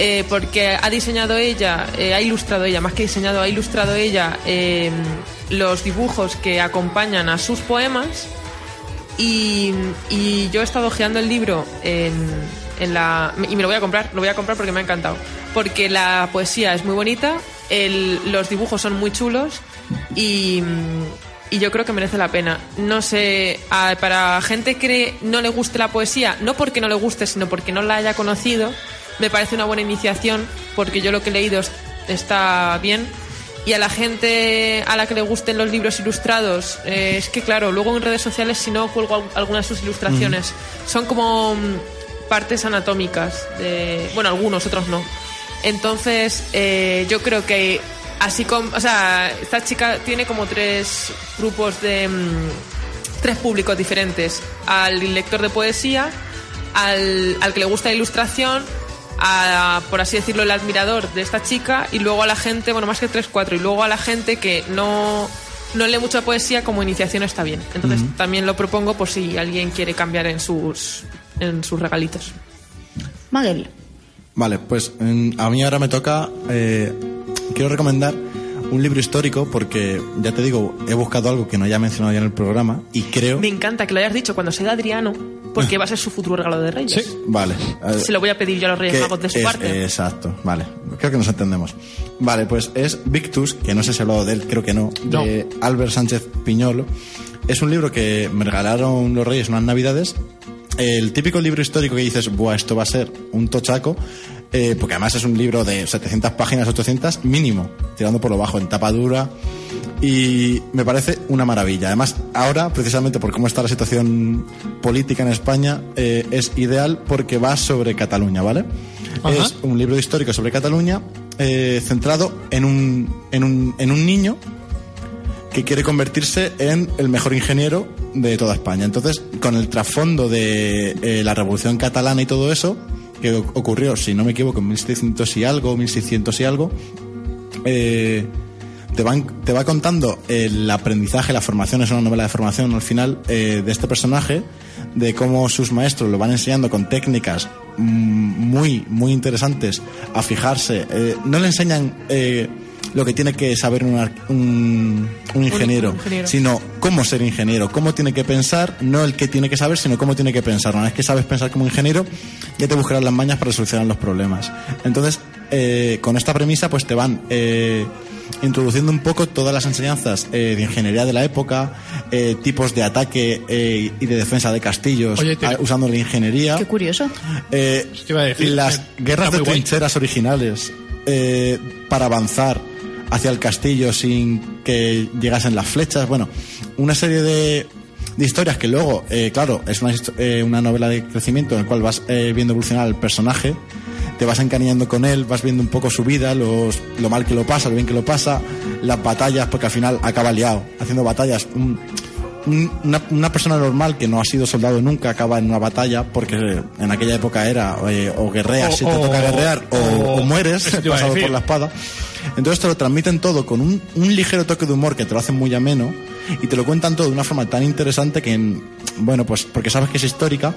Eh, porque ha diseñado ella, eh, ha ilustrado ella, más que diseñado, ha ilustrado ella eh, los dibujos que acompañan a sus poemas y, yo he estado ojeando el libro en, la y me lo voy a comprar, lo voy a comprar porque me ha encantado. Porque la poesía es muy bonita, los dibujos son muy chulos y, yo creo que merece la pena. No sé, para gente que no le guste la poesía, no porque no le guste, sino porque no la haya conocido, me parece una buena iniciación porque yo lo que he leído es- está bien y a la gente a la que le gusten los libros ilustrados, eh, es que claro, luego en redes sociales si no cuelgo al- algunas de sus ilustraciones, son como mm, partes anatómicas, de, bueno, algunos, otros no. Entonces, eh, yo creo que así como, o sea, esta chica tiene como tres grupos de, mm, tres públicos diferentes. Al lector de poesía, al, al que le gusta la ilustración, a, por así decirlo, el admirador de esta chica y luego a la gente, bueno, más que tres, cuatro, y luego a la gente que no, no lee mucha poesía como iniciación está bien. Entonces también lo propongo por si alguien quiere cambiar en sus, en sus regalitos. Magel, Vale, pues a mí ahora me toca. eh, quiero recomendar un libro histórico porque, ya te digo, he buscado algo que no haya mencionado ya en el programa y creo. Me encanta que lo hayas dicho cuando sea Adriano, porque va a ser su futuro regalo de Reyes. Sí. Vale. eh, Se lo voy a pedir yo a los Reyes Magos de su es- parte. Exacto, vale. Creo que nos entendemos. Vale, pues es Victus, que no sé si he hablado de él, creo que no, No. de Albert Sánchez Piñolo. Es un libro que me regalaron los Reyes unas Navidades. El típico libro histórico que dices, buah, esto va a ser un tochaco, eh, porque además es un libro de 700 páginas, 800 mínimo, tirando por lo bajo, en tapa dura. Y me parece una maravilla. Además, ahora, precisamente por cómo está la situación política en España, eh, es ideal porque va sobre Cataluña, ¿vale? Ajá. Es un libro histórico sobre Cataluña eh, centrado en un, en, un, en un niño que quiere convertirse en el mejor ingeniero de toda España. Entonces, con el trasfondo de eh, la revolución catalana y todo eso, que ocurrió, si no me equivoco, en 1700 y algo, 1600 y algo, eh, te, van, te va contando el aprendizaje, la formación, es una novela de formación al final eh, de este personaje, de cómo sus maestros lo van enseñando con técnicas mm, muy, muy interesantes a fijarse. Eh, no le enseñan eh, lo que tiene que saber un, un, un ingeniero, un ingeniero. sino cómo ser ingeniero, cómo tiene que pensar, no el que tiene que saber, sino cómo tiene que pensar. Una vez que sabes pensar como ingeniero, ya te buscarás las mañas para solucionar los problemas. Entonces, eh, con esta premisa, pues te van eh, introduciendo un poco todas las enseñanzas eh, de ingeniería de la época, eh, tipos de ataque eh, y de defensa de castillos, Oye, tiene- a- usando la ingeniería. qué curioso. Eh, iba a decir, las guerras está de guay. trincheras originales eh, para avanzar hacia el castillo sin que llegasen las flechas. Bueno, una serie de, de historias que luego, eh, claro, es una, eh, una novela de crecimiento en la cual vas eh, viendo evolucionar al personaje, te vas encariñando con él, vas viendo un poco su vida, los, lo mal que lo pasa, lo bien que lo pasa, las batallas, porque al final acaba liado, haciendo batallas. Una, una persona normal que no ha sido soldado nunca acaba en una batalla porque en aquella época era eh, o guerreas O- si te o- toca guerrear o, o- mueres pasado por la espada. Entonces te lo transmiten todo con un, un ligero toque de humor que te lo hacen muy ameno y te lo cuentan todo de una forma tan interesante que en- bueno pues porque sabes que es histórica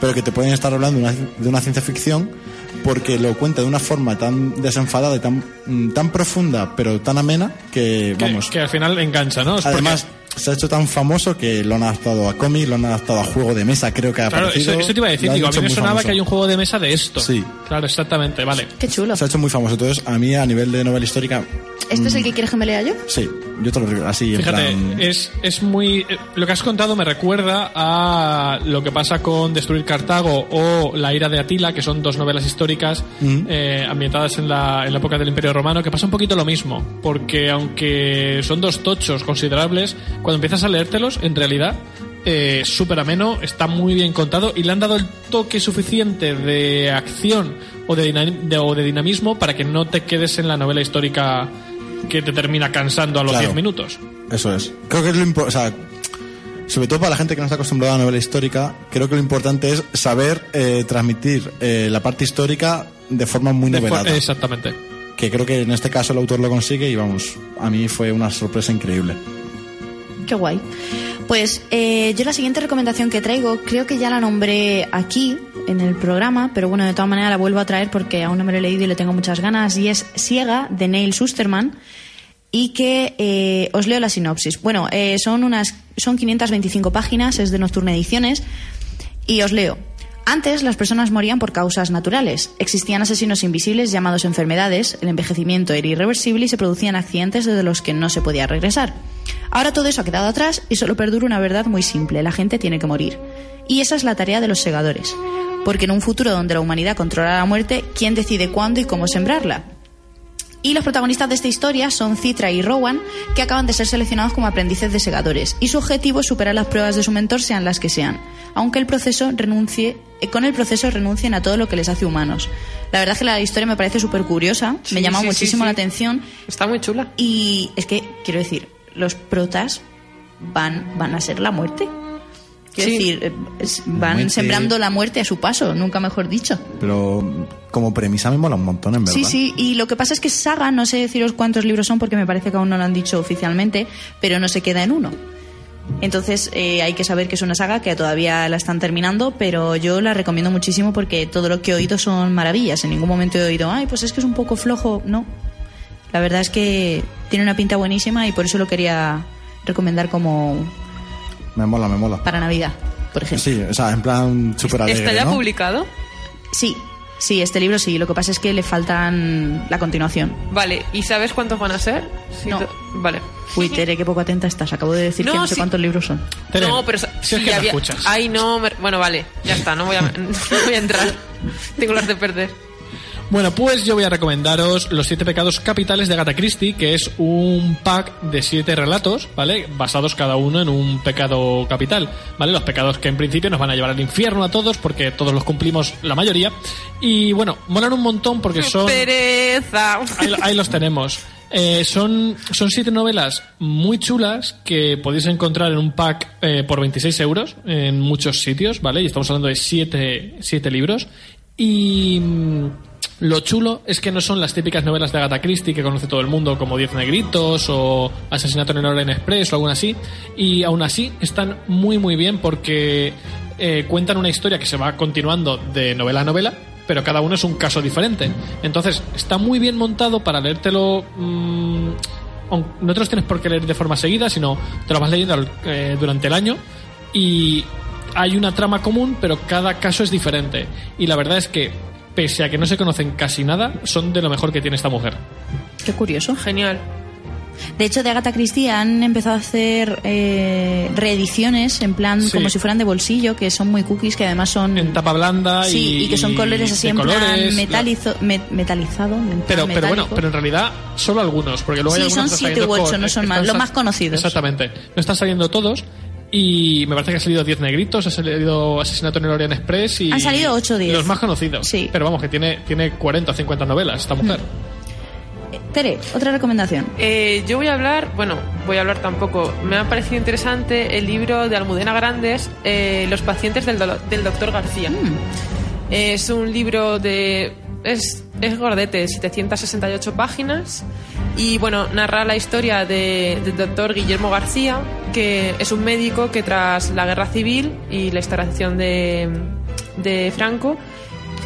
pero que te pueden estar hablando de una, de una ciencia ficción porque lo cuenta de una forma tan desenfadada y tan, mm, tan profunda pero tan amena que Que, vamos. que al final engancha, ¿no? Es porque- Además, se ha hecho tan famoso que lo han adaptado a cómic, lo han adaptado a juego de mesa, creo que ha Claro, aparecido. eso, eso te iba a decir, digo, a mí me sonaba famoso. que hay un juego de mesa de esto. Sí. Claro, exactamente, vale. Qué chulo. Se ha hecho muy famoso. Entonces, a mí, a nivel de novela histórica, ¿Este es el que quieres que me lea yo? Sí, yo te lo digo así en Fíjate, plan... es, es muy. eh, Lo que has contado me recuerda a lo que pasa con Destruir Cartago o La ira de Atila, que son dos novelas históricas eh, ambientadas en la, en la época del Imperio Romano, que pasa un poquito lo mismo. Porque aunque son dos tochos considerables, cuando empiezas a leértelos, en realidad. Eh, súper ameno, está muy bien contado y le han dado el toque suficiente de acción o de, dinam- de- o de dinamismo para que no te quedes en la novela histórica que te termina cansando a los Claro. 10 minutos. Eso es. Creo que es lo importante, o sea, sobre todo para la gente que no está acostumbrada a la novela histórica, creo que lo importante es saber eh, transmitir eh, la parte histórica de forma muy novelada. Exactamente. Que creo que en este caso el autor lo consigue y vamos, a mí fue una sorpresa increíble. Qué guay. Pues eh, yo la siguiente recomendación que traigo, creo que ya la nombré aquí en el programa, pero bueno, de todas maneras la vuelvo a traer porque aún no me lo he leído y le tengo muchas ganas, y es Ciega de Neil Susterman y que eh, os leo la sinopsis. Bueno, eh, son unas son 525 páginas, es de Nocturna Ediciones y os leo. Antes las personas morían por causas naturales. Existían asesinos invisibles llamados enfermedades, el envejecimiento era irreversible y se producían accidentes de los que no se podía regresar. Ahora todo eso ha quedado atrás y solo perdura una verdad muy simple, la gente tiene que morir. Y esa es la tarea de los segadores. Porque en un futuro donde la humanidad controla la muerte, ¿quién decide cuándo y cómo sembrarla? Y los protagonistas de esta historia son Citra y Rowan, que acaban de ser seleccionados como aprendices de segadores. Y su objetivo es superar las pruebas de su mentor, sean las que sean, aunque el proceso renuncie, eh, con el proceso renuncien a todo lo que les hace humanos. La verdad es que la historia me parece súper curiosa, Sí, me llama sí, muchísimo sí. la atención. Está muy chula. Y es que, quiero decir, los protas van, van a ser la muerte. Quiero Sí. decir, eh, van Muerte. sembrando la muerte a su paso, nunca mejor dicho. Pero como premisa me mola un montón, en verdad. Sí, sí, y lo que pasa es que Saga, no sé deciros cuántos libros son porque me parece que aún no lo han dicho oficialmente, pero no se queda en uno. Entonces eh, hay que saber que es una saga que todavía la están terminando, pero yo la recomiendo muchísimo porque todo lo que he oído son maravillas. En ningún momento he oído, ay, pues es que es un poco flojo. No. La verdad es que tiene una pinta buenísima y por eso lo quería recomendar como Me mola, me mola. para Navidad, por ejemplo. Sí, o sea, en plan súper alegre, ¿Está ya ¿no? publicado? Sí, sí, este libro sí. Lo que pasa es que le faltan la continuación. Vale, ¿y sabes cuántos van a ser? Si No. Vale. Uy, Tere, qué poco atenta estás. Acabo de decir No, que no sé sí. cuántos libros son. Tere, no, pero si sí, es que había- escuchas. Ay, no, me- bueno, vale, ya está, no voy a, <laughs> no voy a entrar. Tengo las de perder. Bueno, pues yo voy a recomendaros Los siete pecados capitales de Agatha Christie, que es un pack de siete relatos, ¿vale? Basados cada uno en un pecado capital, ¿vale? Los pecados que en principio nos van a llevar al infierno a todos, porque todos los cumplimos la mayoría. Y bueno, molan un montón porque son... Pereza. Ahí, ahí los tenemos. Eh, son, son siete novelas muy chulas que podéis encontrar en un pack eh, por 26 euros en muchos sitios, ¿vale? Y estamos hablando de siete, siete libros. Y lo chulo es que no son las típicas novelas de Agatha Christie que conoce todo el mundo, como Diez Negritos o Asesinato en el Orient Express o alguna así. Y aún así están muy, muy bien porque eh, cuentan una historia que se va continuando de novela a novela, pero cada uno es un caso diferente. Entonces, está muy bien montado para leértelo. mm, aun- no te los tienes por qué leer de forma seguida, sino te lo vas leyendo eh, durante el año y hay una trama común, pero cada caso es diferente. Y la verdad es que, pese a que no se conocen casi nada, son de lo mejor que tiene esta mujer. Qué curioso. Genial. De hecho, de Agatha Christie han empezado a hacer eh, reediciones en plan Sí. como si fueran de bolsillo, que son muy cookies, que además son... En tapa blanda sí, y, y que son colores así en plan metalizo, me- metalizado. en plan Pero, pero bueno, pero en realidad solo algunos, porque luego hay Sí, algunos son que están siete saliendo u ocho, por- no son más, los más conocidos. Exactamente. No están saliendo todos y me parece que han salido 10 negritos, ha salido Asesinato en el Orient Express y... Han salido ocho o diez. Los más conocidos. Sí. Mm. Pero vamos, que tiene, tiene 40 o 50 novelas esta mujer. Eh, Tere, otra recomendación. Eh, yo voy a hablar, bueno, voy a hablar tampoco. Me ha parecido interesante el libro de Almudena Grandes, eh, Los pacientes del, del doctor García. Es un libro de. Es, es gordete, 768 páginas. Y bueno, narra la historia de- del doctor Guillermo García, que es un médico que tras la guerra civil y la instalación de, de Franco,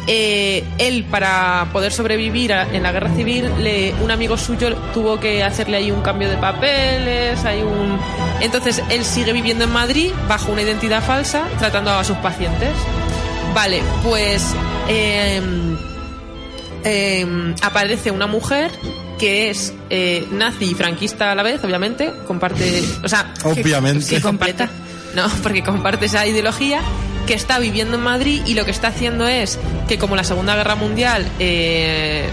eh, él para poder sobrevivir en la guerra civil, un amigo suyo tuvo que hacerle ahí un cambio de papeles, hay un... Entonces él sigue viviendo en Madrid bajo una identidad falsa, tratando a sus pacientes. Vale, pues em, em, aparece una mujer que es eh, nazi y franquista a la vez, obviamente, comparte, o sea, que- Obviamente. comparte, no, porque comparte esa ideología, que está viviendo en Madrid y lo que está haciendo es que como la Segunda Guerra Mundial, eh,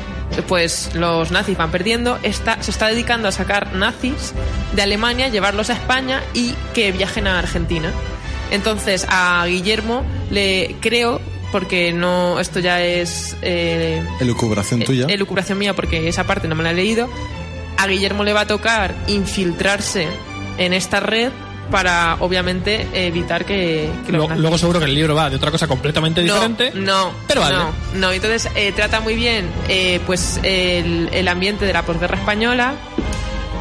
pues los nazis van perdiendo, está, se está dedicando a sacar nazis de Alemania, llevarlos a España y que viajen a Argentina. Entonces a Guillermo le creo, porque no esto ya es eh, Elucubración tuya. eh, elucubración mía porque esa parte no me la he leído, a Guillermo le va a tocar infiltrarse en esta red para obviamente evitar que, que nazis- luego seguro que el libro va de otra cosa completamente no, diferente. No, Pero vale. no, no. Entonces eh, trata muy bien eh, pues el, el ambiente de la posguerra española.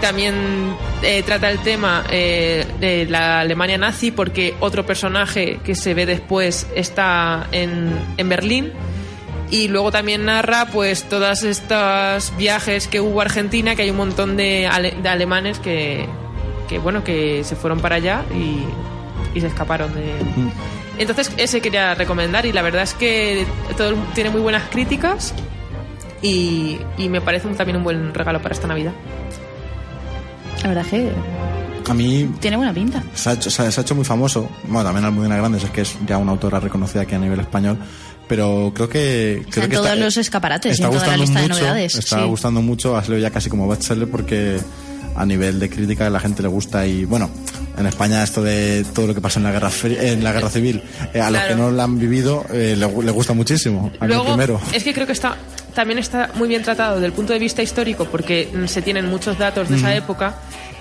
También eh, trata el tema eh, de la Alemania nazi porque otro personaje que se ve después está en, en Berlín. Y luego también narra pues todos estos viajes que hubo a Argentina, que hay un montón de, ale- de alemanes que, que bueno que se fueron para allá y, y se escaparon de, entonces ese quería recomendar y la verdad es que todo tiene muy buenas críticas y, y me parece un- también un buen regalo para esta Navidad. La verdad es que A mí tiene buena pinta. se ha, hecho, se ha- hecho muy famoso. Bueno, también Almudena Grandes es que es ya una autora reconocida aquí a nivel español. Pero creo que. Está creo en que todos los escaparates está en toda la gustando lista de mucho, novedades, Está sí. gustando mucho. Ha salido ya casi como bestseller porque a nivel de crítica la gente le gusta. Y bueno, en España esto de todo lo que pasa en la guerra, en la guerra civil, eh, a los que no la han vivido, eh, le, le gusta muchísimo. A Luego, primero. es que creo que está también está muy bien tratado desde el punto de vista histórico porque se tienen muchos datos de esa época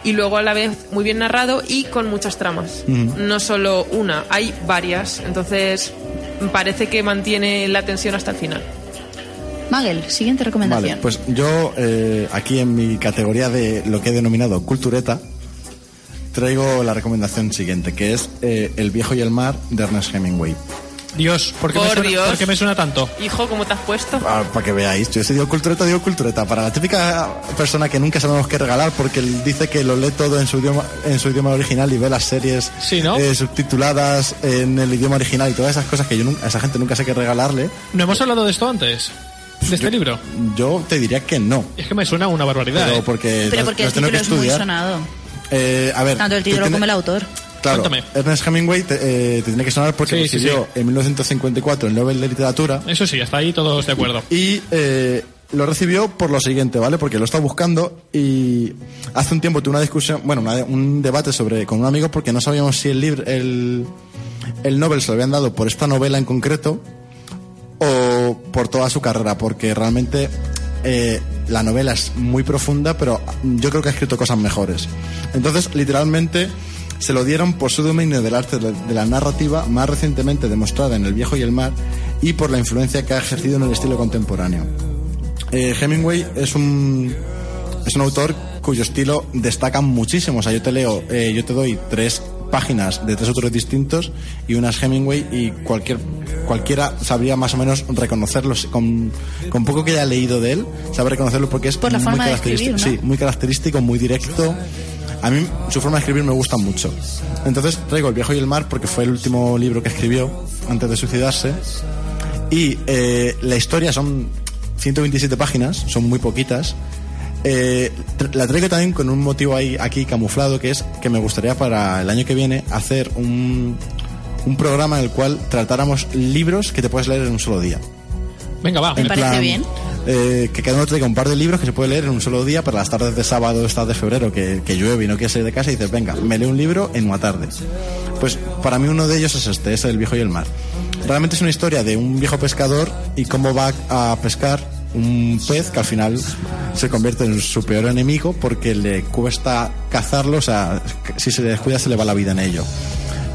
y luego a la vez muy bien narrado y con muchas tramas. No solo una, hay varias. Entonces parece que mantiene la tensión hasta el final. Magel, siguiente recomendación. Vale, pues yo eh, aquí en mi categoría de lo que he denominado cultureta traigo la recomendación siguiente, que es eh, El viejo y el mar de Ernest Hemingway. Dios, ¿por qué, me Por suena, Dios. por qué me suena tanto? Hijo, ¿cómo te has puesto? Ah, para que veáis, yo si digo cultureta, digo cultureta. Para la típica persona que nunca sabemos qué regalar porque él dice que lo lee todo en su idioma, en su idioma original y ve las series Sí, ¿no? eh, subtituladas en el idioma original y todas esas cosas que yo nunca- a esa gente nunca sé qué regalarle, ¿No hemos hablado de esto antes? ¿De este libro? yo te diría que no. Es que me suena una barbaridad. Pero ¿eh? porque, Pero lo- porque el tengo título que es muy sonado. Eh, a ver, Tanto el título como el autor. Claro, Cuéntame. Ernest Hemingway te, eh, te tiene que sonar porque Sí, sí, recibió sí. en 1954 el Nobel de Literatura Eso sí, hasta ahí todos de acuerdo. y eh, lo recibió por lo siguiente, ¿vale? Porque lo está buscando y hace un tiempo tuve una discusión, bueno, una- un debate sobre con un amigo porque no sabíamos si el libro, el, el Nobel se lo habían dado por esta novela en concreto o por toda su carrera, porque realmente eh, la novela es muy profunda, pero yo creo que ha escrito cosas mejores. Entonces, literalmente, se lo dieron por su dominio del arte de la narrativa, más recientemente demostrada en El viejo y el mar, y por la influencia que ha ejercido en el estilo contemporáneo. Eh, Hemingway es un, es un autor cuyo estilo destaca muchísimo. O sea, yo te leo, eh, yo te doy tres páginas de tres autores distintos y unas Hemingway y cualquier cualquiera sabría más o menos reconocerlos con, con poco que haya leído de él sabe reconocerlo porque es Por la muy forma de característico escribir, ¿no? sí muy característico muy directo a mí su forma de escribir me gusta mucho entonces traigo el viejo y el mar porque fue el último libro que escribió antes de suicidarse y eh, la historia son 127 páginas, son muy poquitas. Eh, la traigo también con un motivo ahí aquí camuflado que es que me gustaría para el año que viene hacer un, un programa en el cual tratáramos libros que te puedes leer en un solo día. Venga, va. Me En parece bien. eh, que cada uno traiga un par de libros que se puede leer en un solo día para las tardes de sábado o estas de febrero que, que llueve y no quieres salir de casa y dices, venga, me leo un libro en una tarde. Pues para mí uno de ellos es este, es El viejo y el mar. Realmente es una historia de un viejo pescador y cómo va a pescar un pez que al final se convierte en su peor enemigo porque le cuesta cazarlo, o sea, si se le descuida se le va la vida en ello.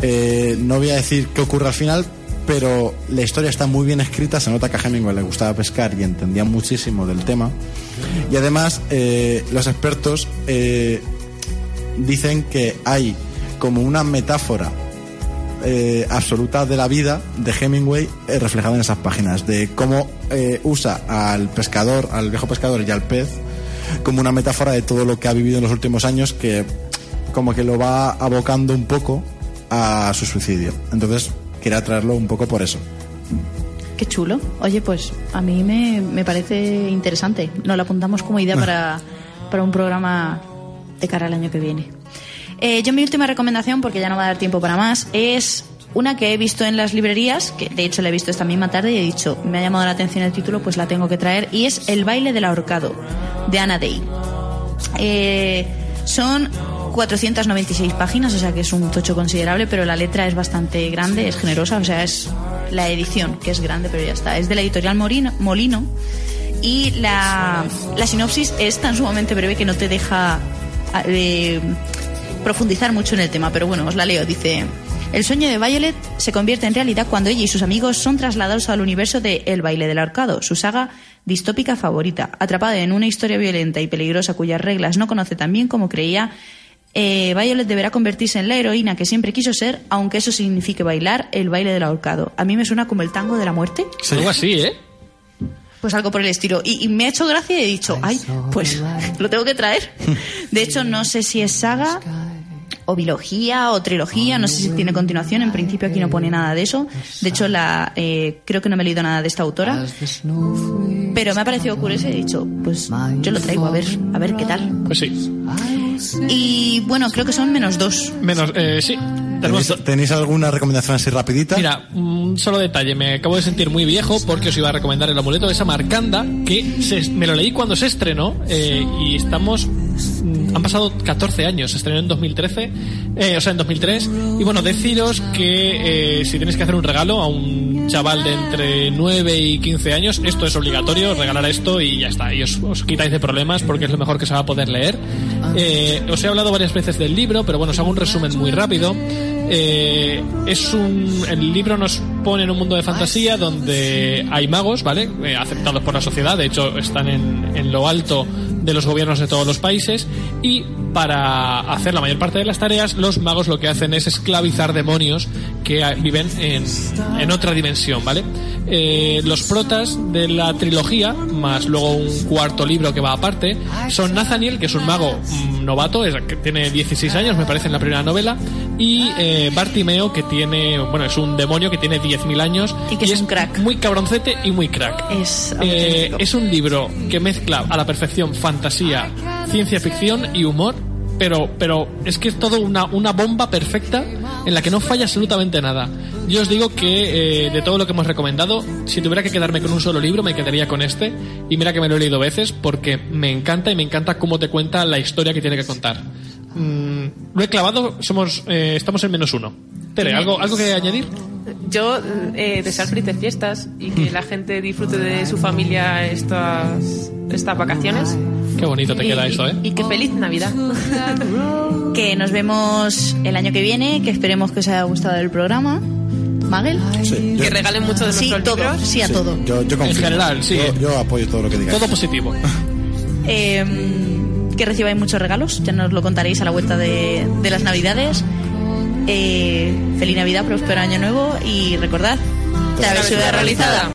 Eh, no voy a decir qué ocurre al final, pero la historia está muy bien escrita, se nota que a Hemingway le gustaba pescar y entendía muchísimo del tema. Y además, eh, los expertos eh, dicen que hay como una metáfora eh, absoluta de la vida de Hemingway eh, reflejada en esas páginas, de cómo eh, usa al pescador, al viejo pescador y al pez como una metáfora de todo lo que ha vivido en los últimos años que como que lo va abocando un poco a su suicidio. Entonces, quería traerlo un poco por eso. Qué chulo. Oye, pues a mí me, me parece interesante. Nos lo apuntamos como idea <laughs> para, para un programa de cara al año que viene. Eh, yo mi última recomendación, porque ya no va a dar tiempo para más, es una que he visto en las librerías, que de hecho la he visto esta misma tarde y he dicho, me ha llamado la atención el título, pues la tengo que traer, y es El baile del ahorcado, de Anna Day. Eh, son 496 páginas, o sea que es un tocho considerable, pero la letra es bastante grande, es generosa, o sea, es la edición, que es grande, pero ya está. Es de la editorial Morino- Molino y la, la sinopsis es tan sumamente breve que no te deja eh, profundizar mucho en el tema, pero bueno, os la leo. Dice, el sueño de Violet se convierte en realidad cuando ella y sus amigos son trasladados al universo de El baile del ahorcado, su saga distópica favorita. Atrapada en una historia violenta y peligrosa cuyas reglas no conoce tan bien como creía, eh, Violet deberá convertirse en la heroína que siempre quiso ser, aunque eso signifique bailar el baile del ahorcado. A mí me suena como el tango de la muerte. Algo así, ¿eh? Pues algo por el estilo. Y, y me ha hecho gracia y he dicho, ay, pues <laughs> lo tengo que traer. De hecho, no sé si es saga o bilogía o trilogía, no sé si tiene continuación. En principio aquí no pone nada de eso. De hecho, la eh, creo que no me he leído nada de esta autora. Pero me ha parecido curioso y he dicho, pues yo lo traigo a ver, a ver qué tal. Pues sí. Y bueno, creo que son menos dos. Menos, eh, sí. ¿Tenéis, tenéis alguna recomendación así rapidita? Mira, un solo detalle, me acabo de sentir muy viejo porque os iba a recomendar el amuleto de Samarcanda, que se- me lo leí cuando se estrenó eh, y estamos... mm, Han pasado 14 años, se estrenó en 2013, eh, o sea, en 2003. Y bueno, deciros que eh, si tenéis que hacer un regalo a un chaval de entre 9 y 15 años, esto es obligatorio, regalar esto y ya está. Y os, os quitáis de problemas porque es lo mejor que se va a poder leer. Eh, os he hablado varias veces del libro, pero bueno, os hago un resumen muy rápido. Eh, es un el libro nos pone en un mundo de fantasía donde hay magos, ¿vale? Eh, aceptados por la sociedad, de hecho están en, en lo alto de los gobiernos de todos los países. Y para hacer la mayor parte de las tareas los magos lo que hacen es esclavizar demonios que viven en, en otra dimensión, ¿vale? Eh, los protas de la trilogía, más luego un cuarto libro que va aparte, son Nathaniel, que es un mago mm, novato, es, que tiene 16 años, me parece, en la primera novela, y eh, Bartimeo, que tiene, bueno, es un demonio que tiene 10.000 años Y que es un crack. muy cabroncete y muy crack. Es Eh, es un libro que mezcla a la perfección fantasía, ciencia ficción y humor, pero, pero es que es todo una, una bomba perfecta en la que no falla absolutamente nada. Yo os digo que eh, de todo lo que hemos recomendado, si tuviera que quedarme con un solo libro, me quedaría con este. Y mira que me lo he leído veces porque me encanta y me encanta cómo te cuenta la historia que tiene que contar. Mm, lo he clavado, somos, eh, estamos en menos uno. Tere, ¿algo, ¿algo que añadir? Yo eh, desear felices fiestas y que la gente disfrute de su familia estas, estas vacaciones. Qué bonito te queda y, eso, ¿eh? y que feliz Navidad. <laughs> Que nos vemos el año que viene, que esperemos que os haya gustado el programa. Magel. Sí, yo- que regalen mucho de Sí, nuestros todo, libros. sí a sí, todo. Yo, yo confío. general, sí. Yo, yo apoyo todo lo que digáis. Todo positivo. <laughs> Eh, que recibáis muchos regalos, ya nos lo contaréis a la vuelta de, de las Navidades. Eh, feliz Navidad, próspero año nuevo y recordad, travesura realizada.